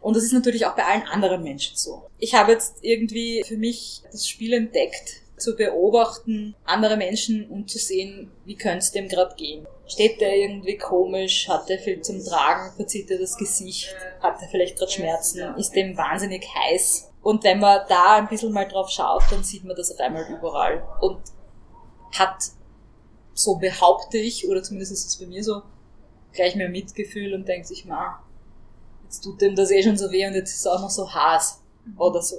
Und das ist natürlich auch bei allen anderen Menschen so. Ich habe jetzt irgendwie für mich das Spiel entdeckt, zu beobachten, andere Menschen, um zu sehen, wie könnte es dem gerade gehen. Steht der irgendwie komisch? Hat der viel zum Tragen? Verzieht er das Gesicht? Hat er vielleicht gerade Schmerzen? Ist dem wahnsinnig heiß? Und wenn man da ein bisschen mal drauf schaut, dann sieht man das auf einmal überall. Und hat, so behaupte ich, oder zumindest ist es bei mir so, gleich mehr Mitgefühl und denkt sich, ma, jetzt tut dem das eh schon so weh und jetzt ist es auch noch so Haas. Oder so.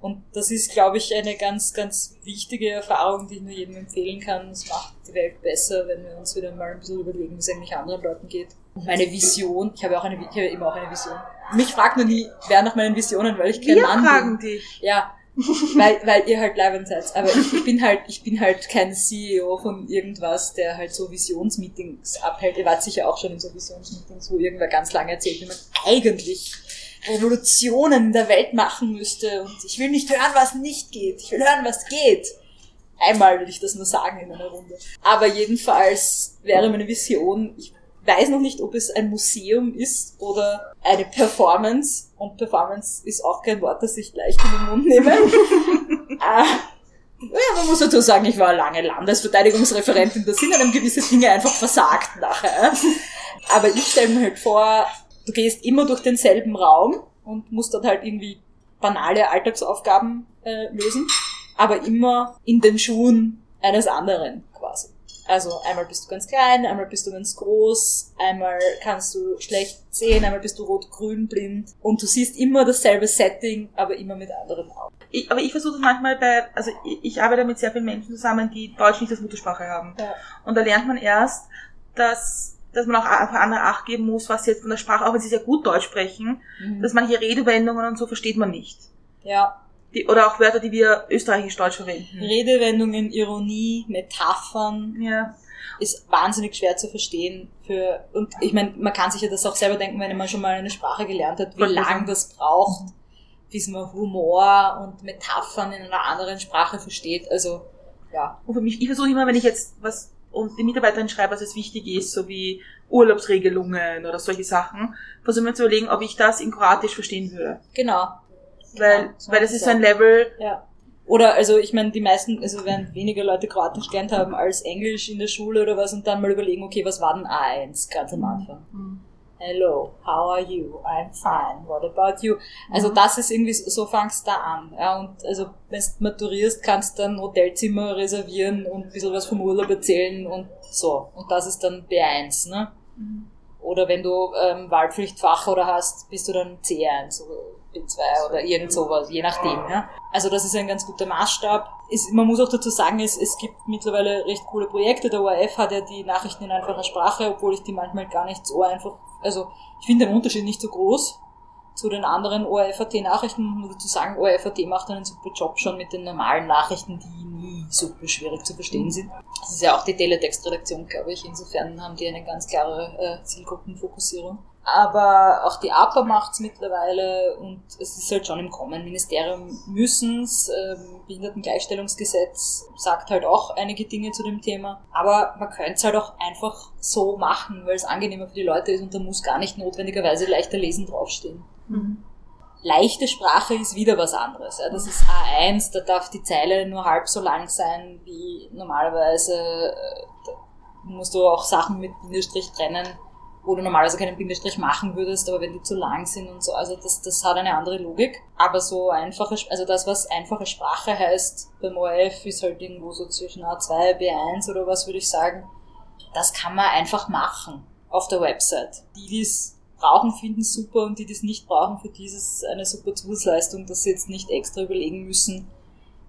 Und das ist, glaube ich, eine ganz, ganz wichtige Erfahrung, die ich nur jedem empfehlen kann. Es macht die Welt besser, wenn wir uns wieder mal ein bisschen überlegen, wie es eigentlich anderen Leuten geht. Und meine Vision, ich habe auch eine, ich habe immer auch eine Vision. Mich fragt nur nie, wer nach meinen Visionen, weil ich kein Wir Mann fragen bin. dich. Ja, weil, weil ihr halt leibend seid. Aber ich, ich bin halt, ich bin halt kein CEO von irgendwas, der halt so Visionsmeetings abhält. Ihr wart sicher auch schon in so Visionsmeetings, wo irgendwer ganz lange erzählt, wie man eigentlich Revolutionen in der Welt machen müsste und ich will nicht hören, was nicht geht. Ich will hören, was geht. Einmal will ich das nur sagen in einer Runde. Aber jedenfalls wäre meine Vision, ich weiß noch nicht, ob es ein Museum ist oder eine Performance. Und Performance ist auch kein Wort, das ich leicht in den Mund nehme. Ah, ja, man muss dazu sagen, ich war lange Landesverteidigungsreferentin, da sind einem gewisse Dinge einfach versagt nachher. Aber ich stelle mir halt vor, du gehst immer durch denselben Raum und musst dort halt irgendwie banale Alltagsaufgaben äh, lösen, aber immer in den Schuhen eines anderen. Also einmal bist du ganz klein, einmal bist du ganz groß, einmal kannst du schlecht sehen, einmal bist du rot-grün blind und du siehst immer dasselbe Setting, aber immer mit anderen Augen. Ich, aber ich versuche das manchmal bei, also ich, ich arbeite mit sehr vielen Menschen zusammen, die Deutsch nicht als Muttersprache haben. Ja. Und da lernt man erst, dass, dass man auch auf andere Acht geben muss, was sie jetzt von der Sprache, auch wenn sie sehr gut Deutsch sprechen, Mhm. dass manche Redewendungen und so versteht man nicht. Ja, Die, oder auch Wörter, die wir österreichisch-deutsch verwenden. Redewendungen, Ironie, Metaphern, Ja. ist wahnsinnig schwer zu verstehen für und ich meine, man kann sich ja das auch selber denken, wenn man schon mal eine Sprache gelernt hat, wie Wollte lang sagen. das braucht, bis man Humor und Metaphern in einer anderen Sprache versteht. Also ja, Und für mich, ich versuche immer, wenn ich jetzt was und die Mitarbeiterin schreibe, was jetzt wichtig ist, so wie Urlaubsregelungen oder solche Sachen, versuche mir zu überlegen, ob ich das in Kroatisch verstehen würde. genau. Weil, Genau, so weil das ist es ein Level, Ja. Oder also ich meine, die meisten, also wenn weniger Leute Kroatisch gelernt haben als Englisch in der Schule oder was und dann mal überlegen, okay, was war denn A1 ganz am Anfang? Hello, how are you? I'm fine. What about you? Also Mhm. das ist irgendwie, so so fangst da an. Ja, und also wenn du maturierst, kannst du dann Hotelzimmer reservieren und ein bisschen was vom Urlaub erzählen und so. Und das ist dann B1, ne? Mhm. Oder wenn du ähm, Wahlpflichtfach oder hast, bist du dann C1 oder B2 oder irgend sowas, je nachdem. Ja? Also das ist ein ganz guter Maßstab. Ist, man muss auch dazu sagen, es, es gibt mittlerweile recht coole Projekte. Der ORF hat ja die Nachrichten in einfacher Sprache, obwohl ich die manchmal gar nicht so einfach, also ich finde den Unterschied nicht so groß zu den anderen ORF-AT-Nachrichten. Muss dazu sagen, ORF.at macht einen super Job schon mit den normalen Nachrichten, die nie super schwierig zu verstehen sind. Das ist ja auch die Teletextredaktion, glaube ich. Insofern haben die eine ganz klare äh, Zielgruppenfokussierung. Aber auch die APA macht's mittlerweile und es ist halt schon im Kommen. Ministerium müssen's, ähm, Behindertengleichstellungsgesetz sagt halt auch einige Dinge zu dem Thema. Aber man könnte es halt auch einfach so machen, weil es angenehmer für die Leute ist und da muss gar nicht notwendigerweise leichter lesen draufstehen. Mhm. Leichte Sprache ist wieder was anderes. Ja. Das ist A1, da darf die Zeile nur halb so lang sein wie normalerweise. äh, Da musst du auch Sachen mit Bindestrich trennen, wo du normalerweise keinen Bindestrich machen würdest, aber wenn die zu lang sind und so, also das, das hat eine andere Logik. Aber so einfache, also das, was einfache Sprache heißt beim ORF, ist halt irgendwo so zwischen A2, B1 oder was würde ich sagen. Das kann man einfach machen auf der Website. Die, die es brauchen, finden es super und die, die es nicht brauchen, für die ist es eine super Zusatzleistung, dass sie jetzt nicht extra überlegen müssen,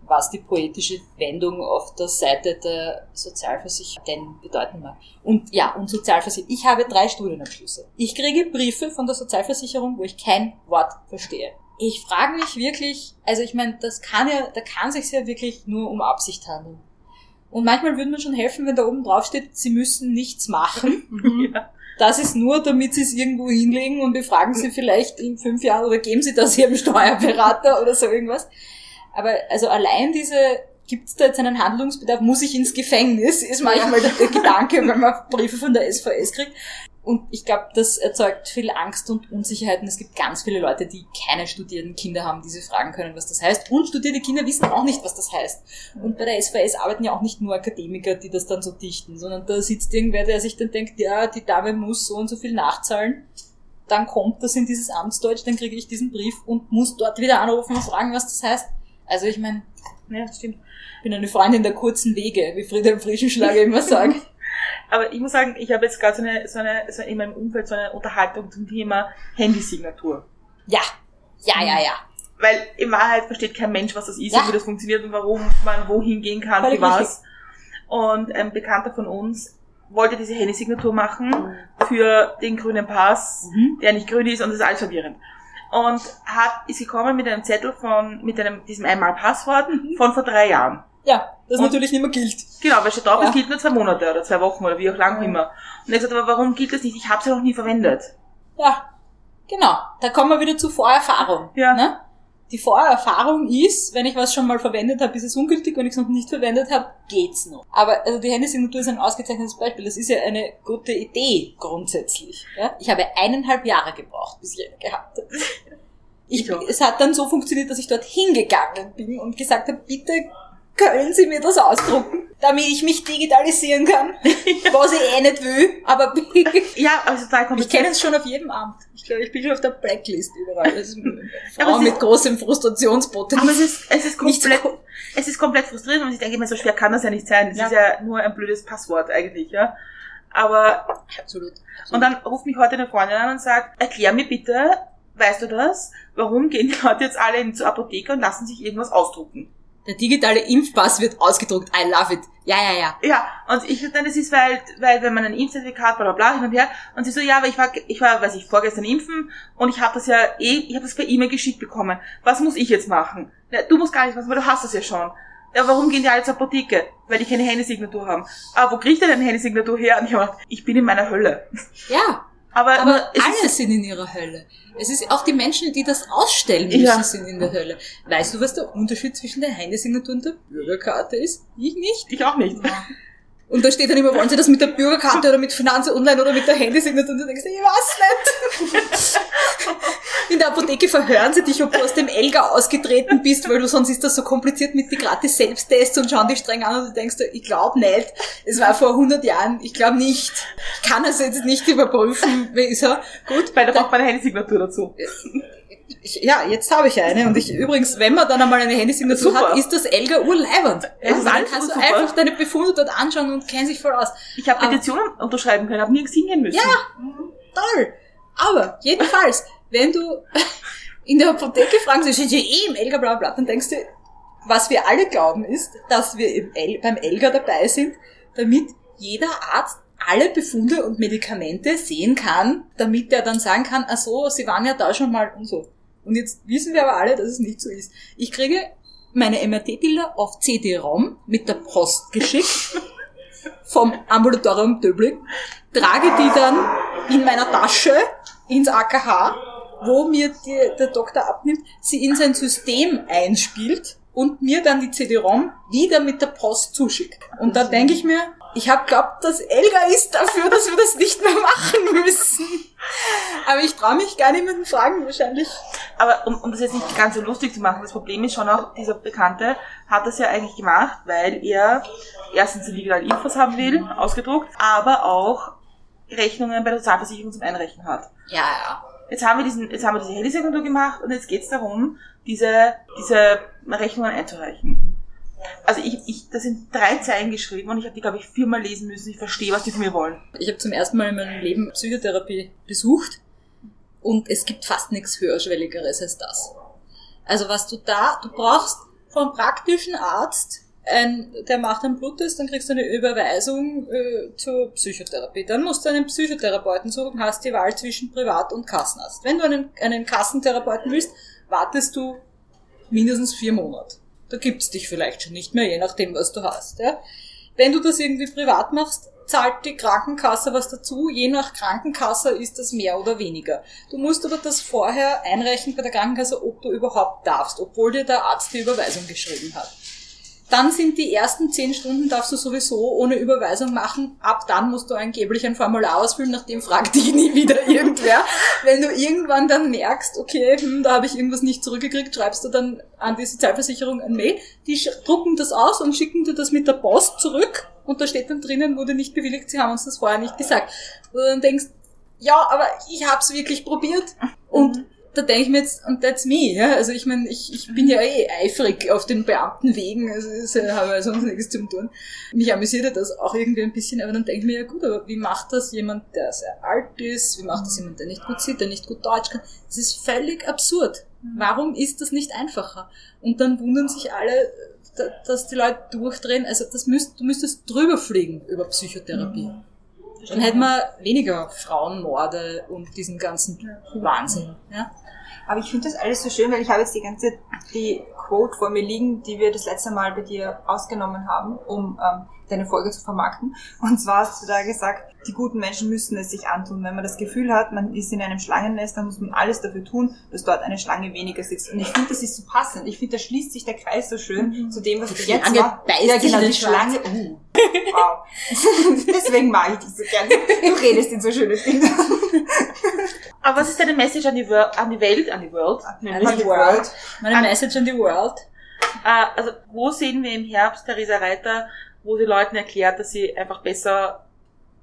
was die poetische Wendung auf der Seite der Sozialversicherung denn bedeuten mag. Und ja, und Sozialversicherung. Ich habe drei Studienabschlüsse. Ich kriege Briefe von der Sozialversicherung, wo ich kein Wort verstehe. Ich frage mich wirklich, also ich meine, das kann ja, da kann sich ja wirklich nur um Absicht handeln. Und manchmal würde mir schon helfen, wenn da oben drauf steht, sie müssen nichts machen. ja. Das ist nur, damit sie es irgendwo hinlegen und befragen sie vielleicht in fünf Jahren oder geben sie das ihrem Steuerberater oder so irgendwas. Aber also allein diese, gibt es da jetzt einen Handlungsbedarf, muss ich ins Gefängnis, ist manchmal der, der Gedanke, wenn man Briefe von der SVS kriegt. Und ich glaube, das erzeugt viel Angst und Unsicherheit. Und es gibt ganz viele Leute, die keine studierten Kinder haben, die sie fragen können, was das heißt. Und studierte Kinder wissen auch nicht, was das heißt. Und bei der SVS arbeiten ja auch nicht nur Akademiker, die das dann so dichten, sondern da sitzt irgendwer, der sich dann denkt, ja, die Dame muss so und so viel nachzahlen. Dann kommt das in dieses Amtsdeutsch, dann kriege ich diesen Brief und muss dort wieder anrufen und fragen, was das heißt. Also ich meine, ja, stimmt. ich bin eine Freundin der kurzen Wege, wie Friedhelm Frischenschlager immer sagt. Aber ich muss sagen, ich habe jetzt gerade so eine, so eine, so in meinem Umfeld so eine Unterhaltung zum Thema Handysignatur. Ja, ja, ja, ja. Weil in Wahrheit versteht kein Mensch, was das ist Ja. und wie das funktioniert und warum man wohin gehen kann, Völlig für was. Und ein Bekannter von uns wollte diese Handysignatur machen für den grünen Pass, Mhm. der nicht grün ist und das ist alles verwirrend. Und hat, ist gekommen mit einem Zettel von, mit einem, diesem Einmal-Passwort Mhm. von vor drei Jahren. Ja, das Und- natürlich nicht mehr gilt. Genau, weil steht drauf, Ja. es gilt nur zwei Monate oder zwei Wochen oder wie auch lang Ja. immer. Und er hat gesagt, aber warum gilt das nicht? Ich habe es ja noch nie verwendet. Ja, genau. Da kommen wir wieder zu Vorerfahrung. Ja. Ne? Die Vorerfahrung ist, wenn ich was schon mal verwendet habe, ist es ungültig. Wenn ich es noch nicht verwendet habe, geht's noch. Aber also die Handysignatur ist ein ausgezeichnetes Beispiel. Das ist ja eine gute Idee grundsätzlich. Ja? Ich habe eineinhalb Jahre gebraucht, bis ich eine gehabt habe. Ich, Ich es hat dann so funktioniert, dass ich dort hingegangen bin und gesagt habe, bitte können Sie mir das ausdrucken, damit ich mich digitalisieren kann, was ich eh nicht will, aber Ja, also total ich kompliziert. kenne es schon auf jedem Amt. Ich glaube, ich bin schon auf der Blacklist überall. Das ist eine Aber Frau es mit ist- großem Aber es Frustrationspotenzial. ist, es ist komplett, so- es ist komplett frustrierend und ich denke mir, so schwer kann das ja nicht sein. Es Ja. ist ja nur ein blödes Passwort eigentlich, ja. Aber, Absolut. und dann ruft mich heute eine Freundin an und sagt, erklär mir bitte, weißt du das? Warum gehen die Leute jetzt alle in zur Apotheke und lassen sich irgendwas ausdrucken? Der digitale Impfpass wird ausgedruckt. I love it. Ja, ja, ja. Ja, und ich dann, es ist, weil, weil wenn man ein Impfzertifikat, bla bla bla, hin und her, und sie so, ja, aber ich war, ich war, weiß ich, vorgestern impfen und ich habe das ja eh, ich habe das per E-Mail geschickt bekommen. Was muss ich jetzt machen? Ja, du musst gar nicht was, weil du hast das ja schon. Ja, warum gehen die alle zur Apotheke? Weil die keine Handysignatur haben. Aber wo kriegt ihr denn eine Handysignatur her? Und ich habe gedacht, ich bin in meiner Hölle. Ja, Aber, aber alle sind in ihrer Hölle. Es ist auch die Menschen, die das ausstellen Ja. müssen, sind in der Hölle. Weißt du, was der Unterschied zwischen der Handysignatur und der Bürgerkarte ist? Ich nicht. ich auch nicht. Und da steht dann immer, wollen Sie das mit der Bürgerkarte oder mit Finanz Online oder mit der Handysignatur? Und du denkst, ich weiß nicht. In der Apotheke verhören sie dich, ob du aus dem Elga ausgetreten bist, weil du sonst ist das so kompliziert mit die gratis Selbsttests und schauen dich streng an und du denkst, ich glaube nicht. Es war vor 100 Jahren, ich glaube nicht. Ich kann es jetzt nicht überprüfen. Wie ist er? Gut. Weil da braucht man eine Handysignatur dazu. Ich, ja, jetzt habe ich eine. Und ich übrigens, wenn man dann einmal eine Handysignatur hat, ist das Elga urleibend. Ist und dann kannst du super. einfach deine Befunde dort anschauen und kennen sich voll aus. Ich habe Petitionen unterschreiben können, habe nirgends hingehen müssen. Ja. Toll. Aber jedenfalls, wenn du in der Apotheke fragst, ja eh im Elga, bla bla, dann denkst du, was wir alle glauben ist, dass wir im El beim Elga dabei sind, damit jeder Arzt alle Befunde und Medikamente sehen kann, damit er dann sagen kann, ach so, sie waren ja da schon mal und so. Und jetzt wissen wir aber alle, dass es nicht so ist. Ich kriege meine MRT-Bilder auf CD-ROM mit der Post geschickt vom Ambulatorium Döbling, trage die dann in meiner Tasche ins AKH, wo mir die, der Doktor abnimmt, sie in sein System einspielt und mir dann die CD-ROM wieder mit der Post zuschickt. Und da denke ich mir, ich habe glaubt, dass Elga ist dafür, dass wir das nicht mehr machen müssen. Aber ich traue mich gar niemanden fragen, wahrscheinlich. Aber um, um das jetzt nicht ganz so lustig zu machen, das Problem ist schon auch, dieser Bekannte hat das ja eigentlich gemacht, weil er erstens die digitalen Infos haben will, ausgedruckt, aber auch Rechnungen bei der Sozialversicherung zum Einrechnen hat. Ja, ja. Jetzt haben wir diesen, jetzt haben wir diese Handysignatur gemacht und jetzt geht es darum, diese, diese Rechnungen einzureichen. Also ich, ich, das sind drei Zeilen geschrieben und ich habe die, glaube ich, viermal lesen müssen. Ich verstehe, was die von mir wollen. Ich habe zum ersten Mal in meinem Leben Psychotherapie besucht und es gibt fast nichts höherschwelligeres als das. Also was du da, du brauchst vom praktischen Arzt ein, der macht einen Bluttest, dann kriegst du eine Überweisung äh, zur Psychotherapie. Dann musst du einen Psychotherapeuten suchen, hast die Wahl zwischen Privat- und Kassenarzt. Wenn du einen, einen Kassentherapeuten willst, wartest du mindestens vier Monate. Da gibt's dich vielleicht schon nicht mehr, je nachdem, was du hast. Ja? Wenn du das irgendwie privat machst, zahlt die Krankenkasse was dazu. Je nach Krankenkasse ist das mehr oder weniger. Du musst aber das vorher einreichen bei der Krankenkasse, ob du überhaupt darfst, obwohl dir der Arzt die Überweisung geschrieben hat. Dann sind die ersten zehn Stunden darfst du sowieso ohne Überweisung machen. Ab dann musst du angeblich ein Formular ausfüllen, nachdem fragt dich nie wieder irgendwer. Wenn du irgendwann dann merkst, okay, hm, da habe ich irgendwas nicht zurückgekriegt, schreibst du dann an die Sozialversicherung ein Mail. Die drucken das aus und schicken dir das mit der Post zurück. Und da steht dann drinnen, wurde nicht bewilligt, sie haben uns das vorher nicht gesagt. Und dann denkst, ja, aber ich habe es wirklich probiert. Und mhm da denke ich mir jetzt, und that's me, ja. Also ich meine, ich, ich bin ja eh eifrig auf den Beamtenwegen, also das äh, habe ich sonst nichts zu tun. Mich amüsiert das auch irgendwie ein bisschen, aber dann denke ich mir, ja gut, aber wie macht das jemand, der sehr alt ist? Wie macht das jemand, der nicht gut sieht, der nicht gut Deutsch kann? Das ist völlig absurd. Mhm. Warum ist das nicht einfacher? Und dann wundern sich alle, dass die Leute durchdrehen. Also das müsst, du müsstest drüber fliegen über Psychotherapie. Mhm. Dann hätten wir weniger Frauenmorde und diesen ganzen Wahnsinn. Ja? Aber ich finde das alles so schön, weil ich habe jetzt die ganze die Quote vor mir liegen, die wir das letzte Mal bei dir ausgenommen haben, um ähm, deine Folge zu vermarkten. Und zwar hast du da gesagt, die guten Menschen müssen es sich antun. Wenn man das Gefühl hat, man ist in einem Schlangennest, dann muss man alles dafür tun, dass dort eine Schlange weniger sitzt. Und ich finde, das ist so passend. Ich finde, da schließt sich der Kreis so schön mhm. zu dem, was die du jetzt Schlange war. Ja, genau, die Schlange. Uh. Wow. Deswegen mag ich dich so gerne. Du redest in so schöne Bilder. Aber was ist deine Message an die, an die Welt, an die World? An die World. Meine Message an die World. Äh, also, wo sehen wir im Herbst Theresa Reiter wo sie Leuten erklärt, dass sie einfach besser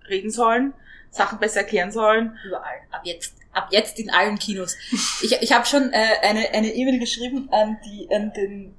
reden sollen, Sachen besser erklären sollen. Überall. Ab jetzt. Ab jetzt in allen Kinos. Ich, ich habe schon äh, eine eine E-Mail geschrieben an die an den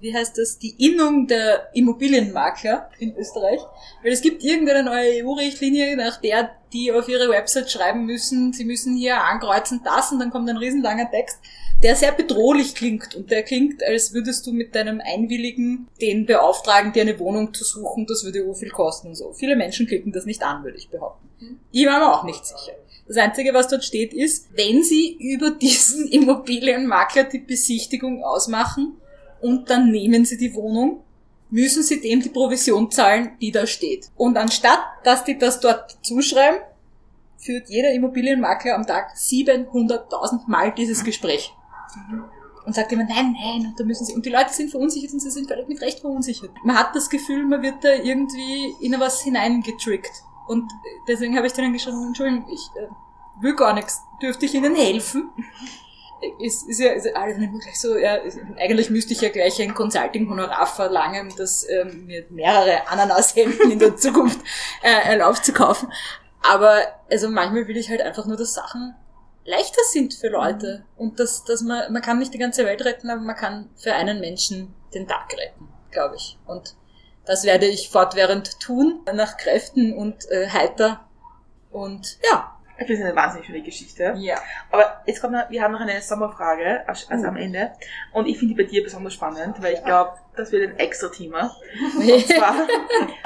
wie heißt das, die Innung der Immobilienmakler in Österreich. Weil es gibt irgendeine neue EU-Richtlinie, nach der die auf ihre Website schreiben müssen, sie müssen hier ankreuzen das und dann kommt ein riesenlanger Text der sehr bedrohlich klingt und der klingt, als würdest du mit deinem Einwilligen den beauftragen, dir eine Wohnung zu suchen, das würde so viel kosten und so. Viele Menschen klicken das nicht an, würde ich behaupten. Ich war mir auch nicht sicher. Das Einzige, was dort steht, ist, wenn Sie über diesen Immobilienmakler die Besichtigung ausmachen und dann nehmen Sie die Wohnung, müssen Sie dem die Provision zahlen, die da steht. Und anstatt, dass die das dort zuschreiben, führt jeder Immobilienmakler am Tag 700.000 Mal dieses Gespräch. Und sagt immer, nein, nein, und da müssen sie, und die Leute sind verunsichert und sie sind völlig mit Recht verunsichert. Man hat das Gefühl, man wird da irgendwie in was hineingetrickt. Und deswegen habe ich denen geschrieben, Entschuldigung, ich äh, will gar nichts, dürfte ich ihnen helfen? Ist, ist ja ist alles immer gleich so, ja, eigentlich müsste ich ja gleich ein Consulting-Honorar verlangen, das ähm, mir mehrere Ananashemden in der Zukunft äh, erlaubt zu kaufen. Aber also manchmal will ich halt einfach nur, dass Sachen leichter sind für Leute. Mhm. Und dass, dass man, man kann nicht die ganze Welt retten, aber man kann für einen Menschen den Tag retten, glaube ich. Und das werde ich fortwährend tun, nach Kräften und äh, heiter. Und ja. Das ist eine wahnsinnig schöne Geschichte. Ja. Aber jetzt kommt noch, wir haben noch eine Sommerfrage, also uh. am Ende. Und ich finde die bei dir besonders spannend, weil ich glaube, das wird ein extra Thema. Und zwar,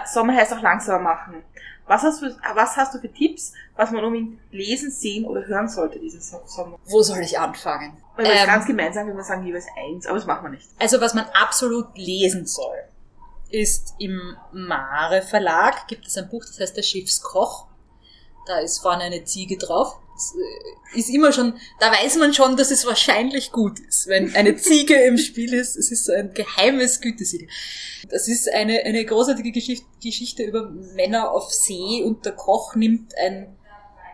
Sommer heißt auch langsamer machen. Was hast, du, was hast du für Tipps, was man unbedingt lesen, sehen oder hören sollte diesen Sommer? Wo soll ich anfangen? Wenn wir ähm, ganz gemein sagen, wenn wir sagen jeweils eins, aber das machen wir nicht. Also was man absolut lesen soll, ist im Mare Verlag gibt es ein Buch, das heißt Der Schiffskoch. Da ist vorne eine Ziege drauf. Das äh, ist immer schon, da weiß man schon, dass es wahrscheinlich gut ist, wenn eine Ziege im Spiel ist. Es ist so ein geheimes Gütesiegel. Das ist eine, eine großartige Geschichte über Männer auf See und der Koch nimmt ein,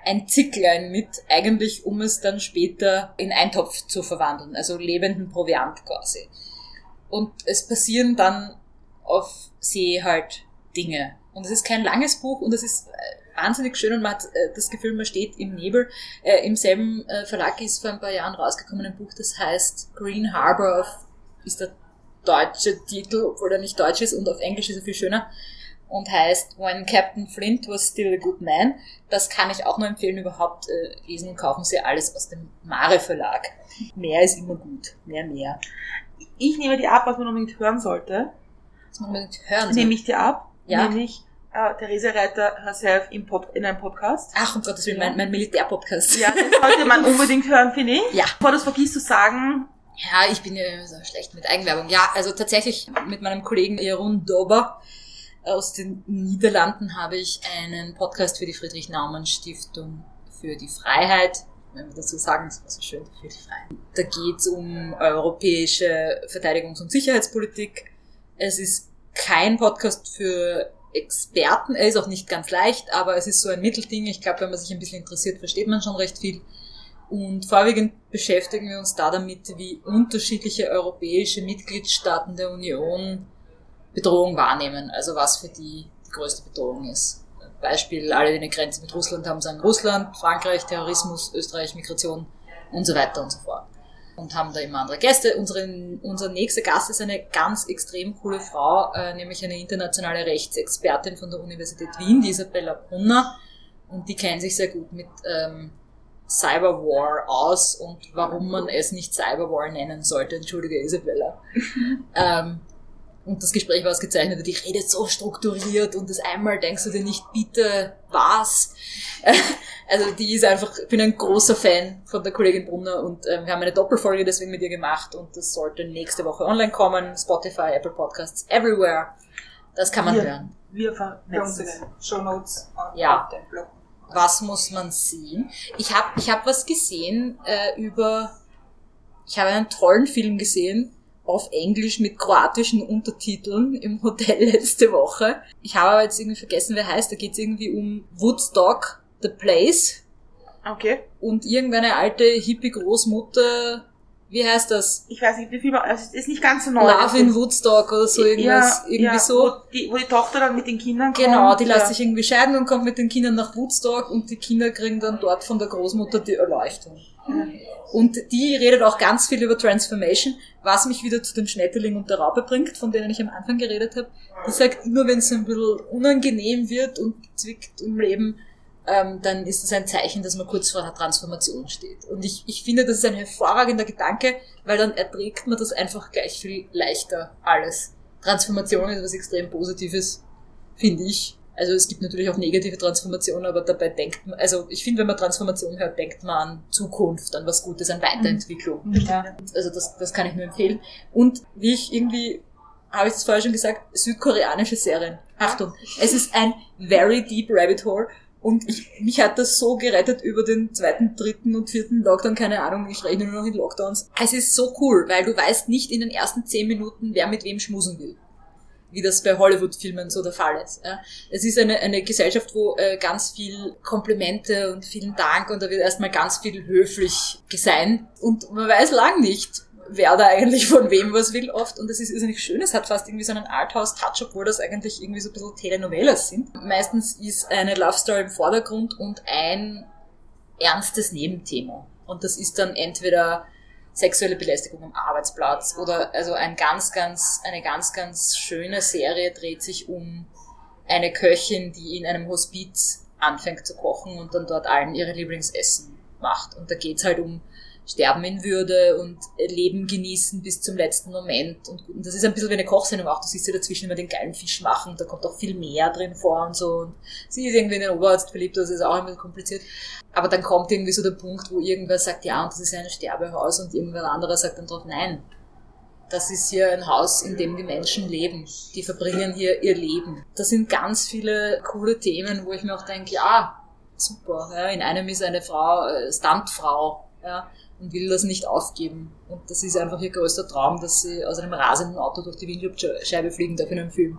ein Zicklein mit, eigentlich um es dann später in Eintopf zu verwandeln, also lebenden Proviant quasi. Und es passieren dann auf See halt Dinge. Und es ist kein langes Buch und es ist äh, wahnsinnig schön und man hat äh, das Gefühl, man steht im Nebel. Äh, Im selben Verlag ist vor ein paar Jahren rausgekommen ein Buch, das heißt Green Harbor, ist der deutsche Titel, obwohl er nicht deutsch ist und auf Englisch ist er viel schöner und heißt When Captain Flint was still a good man. Das kann ich auch nur empfehlen, überhaupt äh, lesen und kaufen Sie alles aus dem Mare Verlag. Mehr ist immer gut. Mehr, mehr. ich nehme dir ab, was man unbedingt hören sollte. Was man unbedingt hören Nehme ich dir ab. Ja. Nämlich äh, Therese Reiter herself im Pod, in einem Podcast. Ach, um Gottes Willen, mein, mein Militärpodcast. Ja, den sollte man unbedingt hören, finde ich. Ja. Bevor du es vergisst zu sagen, Ja, ich bin ja so schlecht mit Eigenwerbung. Ja, also tatsächlich mit meinem Kollegen Jeroen Dober aus den Niederlanden habe ich einen Podcast für die Friedrich-Naumann-Stiftung für die Freiheit. Wenn wir dazu sagen, das war so schön, für die Freiheit. Da geht es um europäische Verteidigungs- und Sicherheitspolitik. Es ist kein Podcast für Experten. Er ist auch nicht ganz leicht, aber es ist so ein Mittelding. Ich glaube, wenn man sich ein bisschen interessiert, versteht man schon recht viel. Und vorwiegend beschäftigen wir uns da damit, wie unterschiedliche europäische Mitgliedstaaten der Union Bedrohung wahrnehmen. Also was für die die größte Bedrohung ist. Beispiel, alle, die eine Grenze mit Russland haben, sagen Russland, Frankreich, Terrorismus, Österreich, Migration und so weiter und so fort. Und haben da immer andere Gäste. Unsere, unser nächster Gast ist eine ganz extrem coole Frau, äh, nämlich eine internationale Rechtsexpertin von der Universität Wien, die Isabella Brunner. Und die kennt sich sehr gut mit ähm, Cyberwar aus und warum man es nicht Cyberwar nennen sollte. Entschuldige, Isabella. ähm, und das Gespräch war ausgezeichnet und die redet so strukturiert und das einmal denkst du dir nicht, bitte, was? Also die ist einfach, ich bin ein großer Fan von der Kollegin Brunner und ähm, wir haben eine Doppelfolge deswegen mit ihr gemacht und das sollte nächste Woche online kommen. Spotify, Apple Podcasts, everywhere. Das kann man Ja. hören. wir den Show Notes Ja. auf dem Blog. Was muss man sehen? Ich habe ich hab was gesehen äh, über. Ich habe einen tollen Film gesehen auf Englisch mit kroatischen Untertiteln im Hotel letzte Woche. Ich habe aber jetzt irgendwie vergessen, wer heißt. Da geht es irgendwie um Woodstock, The Place. Okay. Und irgendeine alte Hippie-Großmutter. Wie heißt das? Ich weiß nicht, wie viel, also es ist nicht ganz so neu. Love in Woodstock oder so irgendwas. Ja, irgendwie ja, so. Wo die, wo die Tochter dann mit den Kindern kommt. Genau, die lässt ja. sich irgendwie scheiden und kommt mit den Kindern nach Woodstock und die Kinder kriegen dann dort von der Großmutter die Erleuchtung. Und die redet auch ganz viel über Transformation, was mich wieder zu den Schmetterling und der Raupe bringt, von denen ich am Anfang geredet habe. Die sagt, immer wenn es ein bisschen unangenehm wird und zwickt im Leben, ähm, dann ist das ein Zeichen, dass man kurz vor einer Transformation steht. Und ich, ich finde, das ist ein hervorragender Gedanke, weil dann erträgt man das einfach gleich viel leichter alles. Transformation ist was extrem Positives, finde ich. Also es gibt natürlich auch negative Transformationen, aber dabei denkt man, also ich finde, wenn man Transformation hört, denkt man an Zukunft, an was Gutes, an Weiterentwicklung. Ja. Also das, das kann ich nur empfehlen. Und wie ich irgendwie, habe ich das vorher schon gesagt, südkoreanische Serien. Achtung, es ist ein very deep rabbit hole. Und ich, mich hat das so gerettet über den zweiten, dritten und vierten Lockdown, keine Ahnung, ich rechne nur noch in Lockdowns. Es ist so cool, weil du weißt nicht in den ersten zehn Minuten, wer mit wem schmusen will. Wie das bei Hollywood-Filmen so der Fall ist. Ja. Es ist eine, eine Gesellschaft, wo äh, ganz viel Komplimente und vielen Dank und da wird erstmal ganz viel höflich gesein. Und man weiß lang nicht, wer da eigentlich von wem was will oft. Und das ist irrsinnig schön. Es hat fast irgendwie so einen Arthouse-Touch, obwohl das eigentlich irgendwie so ein bisschen Telenovelas sind. Meistens ist eine Love Story im Vordergrund und ein ernstes Nebenthema. Und das ist dann entweder sexuelle Belästigung am Arbeitsplatz oder also ein ganz, ganz, eine ganz, ganz schöne Serie dreht sich um eine Köchin, die in einem Hospiz anfängt zu kochen und dann dort allen ihre Lieblingsessen macht. Und da geht's halt um Sterben in Würde und Leben genießen bis zum letzten Moment. Und, das ist ein bisschen wie eine Kochsendung auch. Du siehst ja dazwischen immer den geilen Fisch machen, da kommt auch viel mehr drin vor und so. Und sie ist irgendwie in den Oberarzt verliebt, das ist auch bisschen kompliziert. Aber dann kommt irgendwie so der Punkt, wo irgendwer sagt, ja, und das ist ein Sterbehaus und irgendwer anderer sagt dann drauf, nein. Das ist hier ein Haus, in dem die Menschen leben. Die verbringen hier ihr Leben. Das sind ganz viele coole Themen, wo ich mir auch denke, ja, super. Ja, in einem ist eine Frau, äh, Stuntfrau, ja, und will das nicht aufgeben. Und das ist einfach ihr größter Traum, dass sie aus einem rasenden Auto durch die Windschutzscheibe fliegen darf in einem Film.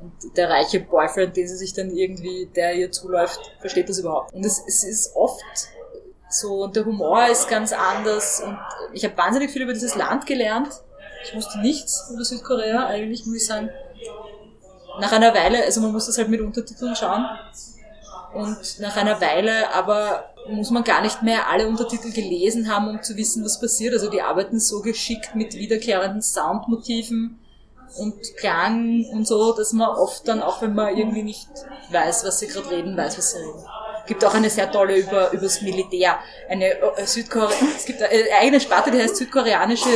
Und der reiche Boyfriend, den sie sich dann irgendwie, der ihr zuläuft, versteht das überhaupt. Und es, es ist oft so, und der Humor ist ganz anders. Und ich habe wahnsinnig viel über dieses Land gelernt. Ich wusste nichts über Südkorea, eigentlich muss ich sagen. Nach einer Weile, also man muss das halt mit Untertiteln schauen. Und nach einer Weile aber muss man gar nicht mehr alle Untertitel gelesen haben, um zu wissen, was passiert. Also die arbeiten so geschickt mit wiederkehrenden Soundmotiven und Klang und so, dass man oft dann, auch wenn man irgendwie nicht weiß, was sie gerade reden, weiß, was sie reden. gibt auch eine sehr tolle über übers Militär. Eine äh, Südkorea es gibt eine eigene Sparte, die heißt südkoreanische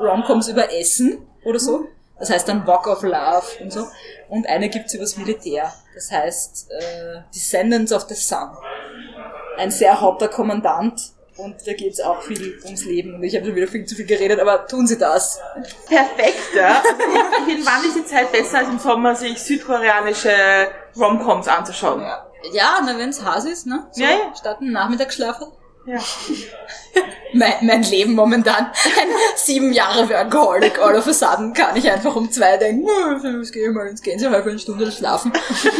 Romcoms über Essen oder so. Das heißt dann Walk of Love und so. Und eine gibt's übers Militär. Das heißt äh, Descendants of the Sun. Ein sehr hotter Kommandant. Und da geht's auch viel ums Leben. Und ich habe schon wieder viel zu viel geredet, aber tun Sie das. Perfekt, ja. Also ich finde, wann ist die Zeit besser als im Sommer, sich südkoreanische Romcoms anzuschauen? Ja, ja na wenn's Hass ist, ne? So, Ja, ja. Statt einen Nachmittagsschlaf. Ja. Mein, mein Leben momentan. Ein sieben Jahre Workaholic. All of a sudden kann ich einfach um zwei denken, "Hm, jetzt gehe ich mal ins Gänsehaus für eine Stunde schlafen.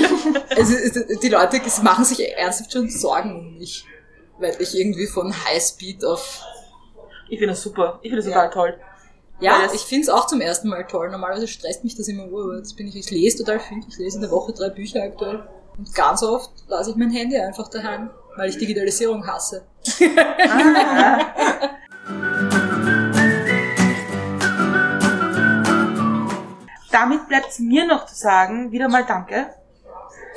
also, die Leute machen sich ernsthaft schon Sorgen um mich. Weil ich irgendwie von Highspeed auf... Ich finde das super. Ich finde das Ja. total toll. Ja, ich finde es auch zum ersten Mal toll. Normalerweise stresst mich das immer ur. aber Jetzt bin ich, ich lese total viel. Ich lese in der Woche drei Bücher aktuell. Und ganz oft lasse ich mein Handy einfach daheim, weil ich Digitalisierung hasse. Damit bleibt es mir noch zu sagen, wieder mal Danke.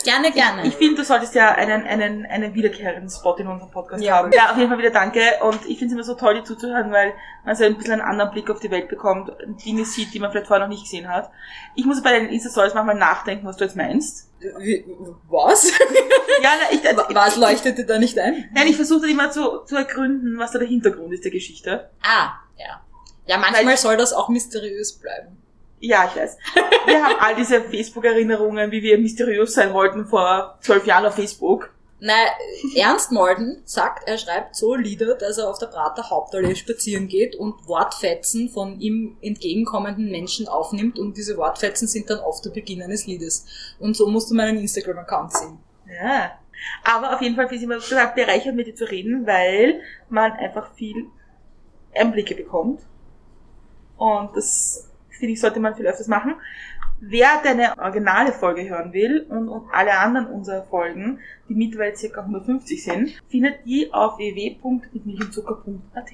Gerne, gerne. Ich finde, du solltest ja einen, einen, einen wiederkehrenden Spot in unserem Podcast Ja. haben. Ja, auf jeden Fall wieder danke. Und ich finde es immer so toll, dir zuzuhören, weil man so ein bisschen einen anderen Blick auf die Welt bekommt, Dinge sieht, die man vielleicht vorher noch nicht gesehen hat. Ich muss bei deinen Insta-Stories manchmal nachdenken, was du jetzt meinst. Wie, was? Ja, na, ich, Was leuchtete da nicht ein? Nein, ich versuche dann immer zu, zu ergründen, was da der Hintergrund ist der Geschichte. Ah, ja. Ja, manchmal Weil- soll das auch mysteriös bleiben. Ja, ich weiß. Wir haben all diese Facebook-Erinnerungen, wie wir mysteriös sein wollten vor zwölf Jahren auf Facebook. Na, Ernst Molden sagt, er schreibt so Lieder, dass er auf der Prater Hauptallee spazieren geht und Wortfetzen von ihm entgegenkommenden Menschen aufnimmt und diese Wortfetzen sind dann oft der Beginn eines Liedes. Und so musst du meinen Instagram-Account sehen. Ja. Aber auf jeden Fall finde ich immer total bereichert, mit dir zu reden, weil man einfach viel Einblicke bekommt. Und das, finde ich, sollte man viel öfters machen. Wer deine originale Folge hören will und, und alle anderen unserer Folgen, die mittlerweile ca. 150 sind, findet die auf www.mitmilchundzucker.at.